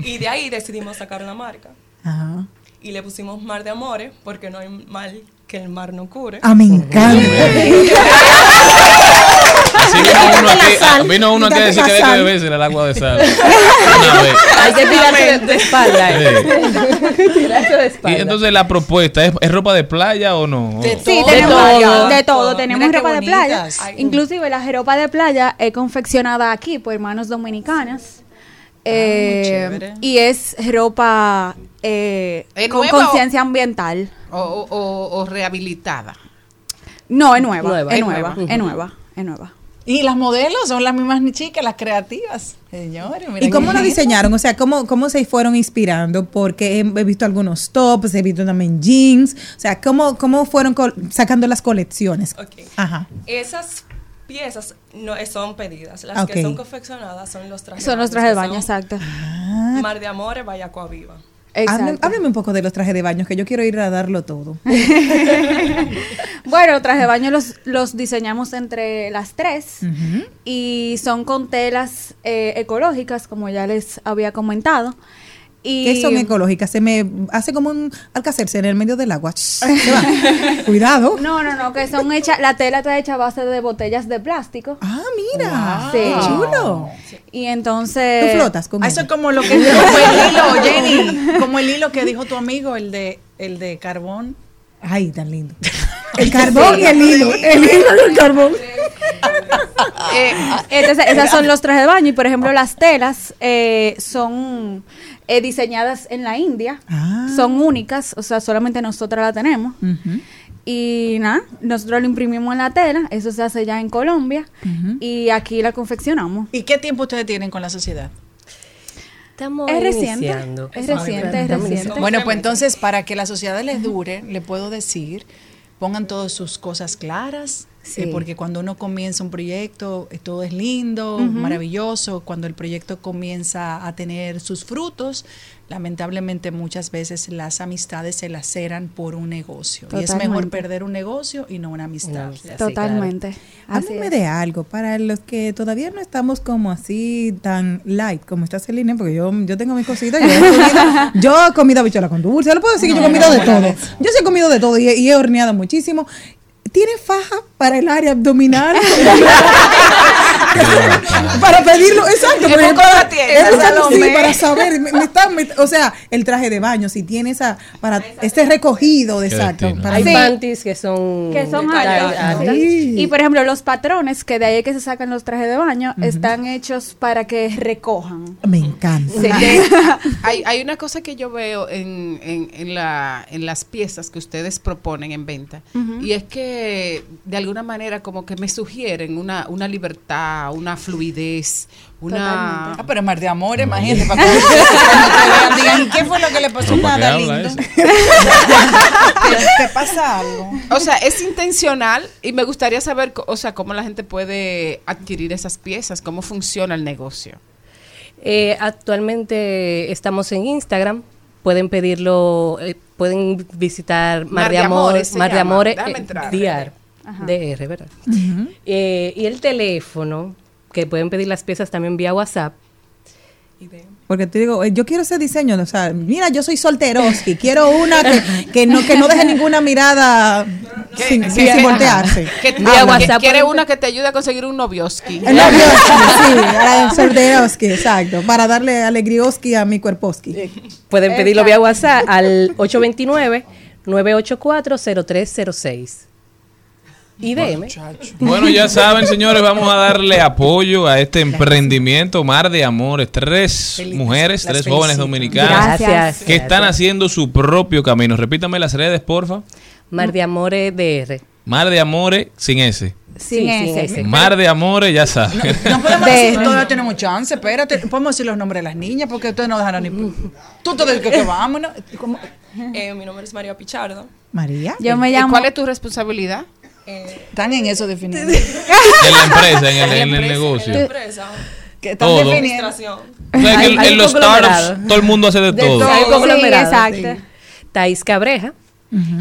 Y de ahí decidimos sacar una marca. Ajá. Y le pusimos Mar de Amores porque no hay mal que el mar no cure. Ah, me encanta. [laughs] Vino uno aquí, ah, vino uno aquí a decir que que sal. beberse el agua de sal. [laughs] Una vez. Hay que tirarse de, de espalda. eh. tirarse de Y espalda. entonces la propuesta, ¿es, es ropa de playa o no? De Sí, todo. tenemos todo. de todo. Tenemos Mira ropa de playa. Ay. Inclusive la ropa de playa es confeccionada aquí por manos dominicanas. Eh, chévere. y es ropa eh, ¿Es con conciencia ambiental. O, o- o rehabilitada. No, es nueva, Nueva. es Es nueva, nueva. es nueva, es nueva. Y las modelos son las mismas chicas, las creativas. Señores, ¿Y cómo lo diseñaron? O sea, ¿cómo, ¿cómo se fueron inspirando? Porque he, he visto algunos tops, he visto también jeans. O sea, ¿cómo, cómo fueron sacando las colecciones? Ajá. Esas piezas no son pedidas. Las que son confeccionadas son los trajes Son los trajes de baño, exacto. Mar de Amores, Vallacoa Viva. Háblame un poco de los trajes de baño, que yo quiero ir a darlo todo. [laughs] Bueno, traje de baño los, los diseñamos entre las tres y son con telas eh, ecológicas, como ya les había comentado. Y ¿Qué son ecológicas? Se me hace como un alcacerse en el medio del agua. [laughs] Cuidado. No, no, no, que son hechas, la tela está hecha a base de botellas de plástico. Ah, mira. Sí. Qué chulo. Y entonces... Tú flotas con Ah, Eso es como lo que [laughs] como el hilo, Jenny, como el hilo que dijo tu amigo, el de el de carbón. Ay, tan lindo. [laughs] El carbón y el hilo. El hilo y el carbón. Eh, entonces, esas son los trajes de baño y, por ejemplo, las telas eh, son eh, diseñadas en la India, son únicas, o sea, solamente nosotras la tenemos. Y nada, nosotros lo imprimimos en la tela, eso se hace ya en Colombia y aquí la confeccionamos. ¿Y qué tiempo ustedes tienen con la sociedad? Estamos Es reciente, iniciando. es reciente, es reciente. Bueno, pues entonces, para que la sociedad les dure, le puedo decir, pongan todas sus cosas claras, Sí. eh, porque cuando uno comienza un proyecto, eh, todo es lindo, maravilloso. Cuando el proyecto comienza a tener sus frutos, lamentablemente muchas veces las amistades se laceran por un negocio. Y es mejor perder un negocio y no una amistad. Totalmente. Así Háblame es. de algo para los que todavía no estamos como así tan light como está Celine, porque yo, yo tengo mis cositas. Yo he [laughs] comido, yo he comido habichuela con dulce, lo puedo decir que yo he comido de todo. Yo sí he comido de todo y, he- y he horneado muchísimo. ¿Tiene faja para el área abdominal? [laughs] para pedirlo, exacto. ¿Qué porque- poco la tiene, exacto, sí, para saber, me- me está- me- o sea, el traje de baño, si tiene esa, para este recogido, de exacto. Para Hay panties que son que. Y por ejemplo, los patrones, que de ahí es que se sacan los trajes de baño, están hechos para que recojan. Me encanta. Sí, [laughs] hay, hay una cosa que yo veo en, en, en la, en las piezas que ustedes proponen en venta y es que de alguna manera como que me sugieren una, una libertad, una fluidez, una... Ah, pero es mar de amor, imagínate, para que [laughs] digan, ¿y qué fue lo que le pasó? ¿Cómo que Nada lindo. [laughs] ¿Te pasa algo? O sea, es intencional y me gustaría saber, o sea, cómo la gente puede adquirir esas piezas, cómo funciona el negocio. Eh, actualmente estamos en Instagram. Pueden pedirlo, eh, pueden visitar Mar, de Amores, se Mar de Déjame eh, entrar. DR, ¿verdad? Eh, y el teléfono, que pueden pedir las piezas también vía WhatsApp. Porque te digo, eh, yo quiero ese diseño, o sea, mira, yo soy solteroski, quiero una que, que, no, que no deje ninguna mirada sin, voltearse. Que, ah, WhatsApp, quiere una que te ayude a conseguir un novioski. El novioski, sí, el solteroski, exacto, para darle alegrioski a mi cuerposki. Eh, pueden pedirlo vía WhatsApp al 829 984 0306 IBM. Bueno, ya saben, señores, vamos a darle apoyo a este emprendimiento Mar de Amores. Tres mujeres, tres jóvenes dominicanas Gracias. que están haciendo su propio camino. Repítame las redes, porfa. Mar de Amores DR. Mar de Amores sin S. Sin, sí, sin ese. Mar de amores, ya sabes. No, podemos decir, todavía tenemos chance, espérate. Podemos decir los nombres de las niñas porque ustedes no dejaron ni. Tú todo el que, que vámonos. Eh, mi nombre es María Pichardo. María. Yo me llamo. ¿Cuál es tu responsabilidad? Están en eso definido. [laughs] En la empresa, en el, en el negocio. En la empresa. Que están Todo. definiendo. Administración. O sea, que en- Hay en un los startups todo el mundo hace de, De todo. todo. Hay un Sí, exacto. sí. Thais Cabreja.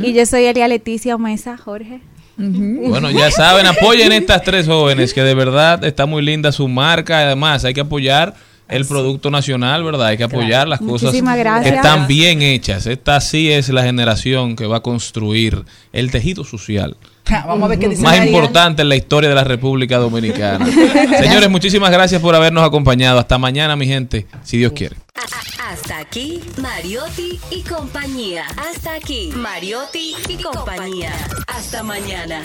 Y yo soy Elia Leticia Mesa, Jorge. Bueno, ya saben, apoyen estas tres jóvenes que de verdad está muy linda su marca. Además, hay que apoyar el producto nacional, ¿verdad? Hay que apoyar las cosas que están bien hechas. Esta sí es la generación que va a construir el tejido social. Vamos a ver qué dice Más importante en la historia de la República Dominicana. [laughs] Señores, muchísimas gracias por habernos acompañado. Hasta mañana, mi gente, si Dios quiere. Hasta aquí, Mariotti y compañía. Hasta aquí, Mariotti y compañía. Hasta mañana.